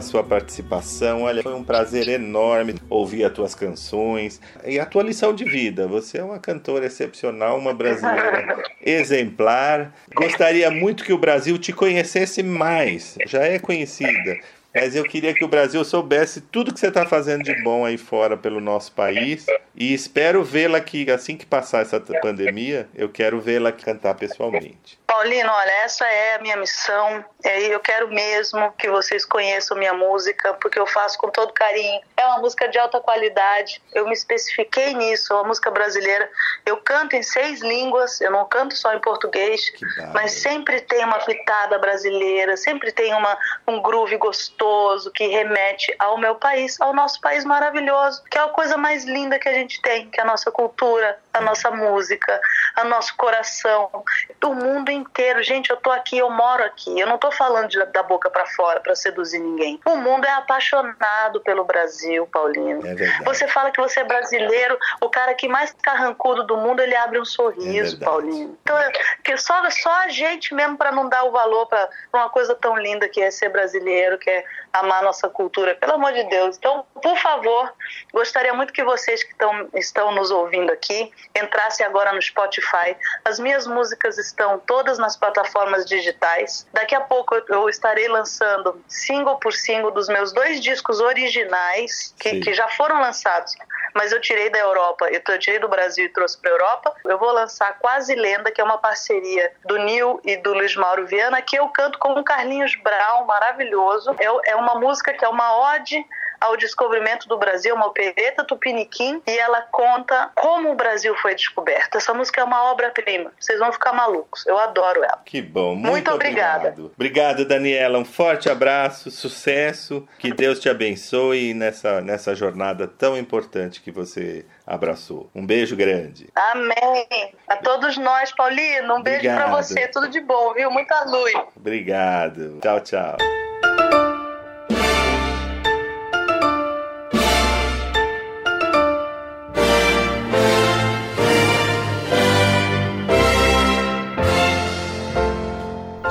Pela sua participação. Olha, foi um prazer enorme ouvir as tuas canções e a tua lição de vida. Você é uma cantora excepcional, uma brasileira <laughs> exemplar. Gostaria muito que o Brasil te conhecesse mais. Já é conhecida, mas eu queria que o Brasil soubesse tudo que você está fazendo de bom aí fora pelo nosso país. E espero vê-la aqui, assim que passar essa pandemia, eu quero vê-la cantar pessoalmente. Paulino, olha, essa é a minha missão. É, eu quero mesmo que vocês conheçam minha música, porque eu faço com todo carinho. É uma música de alta qualidade. Eu me especifiquei nisso, é uma música brasileira. Eu canto em seis línguas, eu não canto só em português, mas sempre tem uma pitada brasileira, sempre tem uma, um groove gostoso que remete ao meu país, ao nosso país maravilhoso, que é a coisa mais linda que a gente tem, que é a nossa cultura, a nossa música, o nosso coração, do mundo inteiro. Gente, eu tô aqui, eu moro aqui. Eu não tô falando de, da boca para fora para seduzir ninguém. O mundo é apaixonado pelo Brasil, Paulino. É. Você fala que você é brasileiro, o cara que mais carrancudo do mundo, ele abre um sorriso, É. Paulino. Então, é- que só, só a gente mesmo para não dar o valor para uma coisa tão linda que é ser brasileiro, que é amar nossa cultura. Pelo amor de Deus. Então, por favor, gostaria muito que vocês que tão, estão nos ouvindo aqui entrassem agora no Spotify. As minhas músicas estão todas nas plataformas digitais. Daqui a pouco eu- estarei lançando single por single dos meus dois discos originais que, que já foram lançados, mas eu tirei da Europa, eu, tirei do Brasil e trouxe para Europa. Eu vou lançar Quase Lenda, que é uma parceria do Nil e do Luiz Mauro Viana, que eu canto com o Carlinhos Brown, maravilhoso. É, é uma música que é uma ode ao descobrimento do Brasil, uma opereta tupiniquim, e ela conta como o Brasil foi descoberto. Essa música é uma obra-prima. Vocês vão ficar malucos. Eu adoro ela. Que bom, muito, Muito obrigada. obrigado. Obrigado, Daniela. Um forte abraço, sucesso. Que Deus te abençoe nessa, nessa jornada tão importante que você abraçou. Um beijo grande. Amém. A todos nós, Paulino, um beijo para Obrigado. você. Tudo de bom, viu? Muita luz. Obrigado. Tchau, tchau.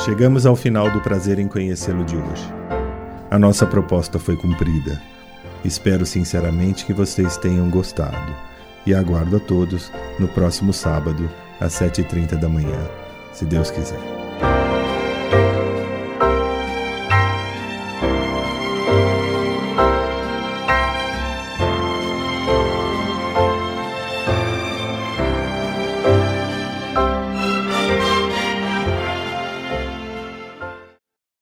Chegamos ao final do prazer em conhecê-lo de hoje. A nossa proposta foi cumprida. Espero sinceramente que vocês tenham gostado e aguardo a todos no próximo sábado, às 7h30 da manhã, se Deus quiser.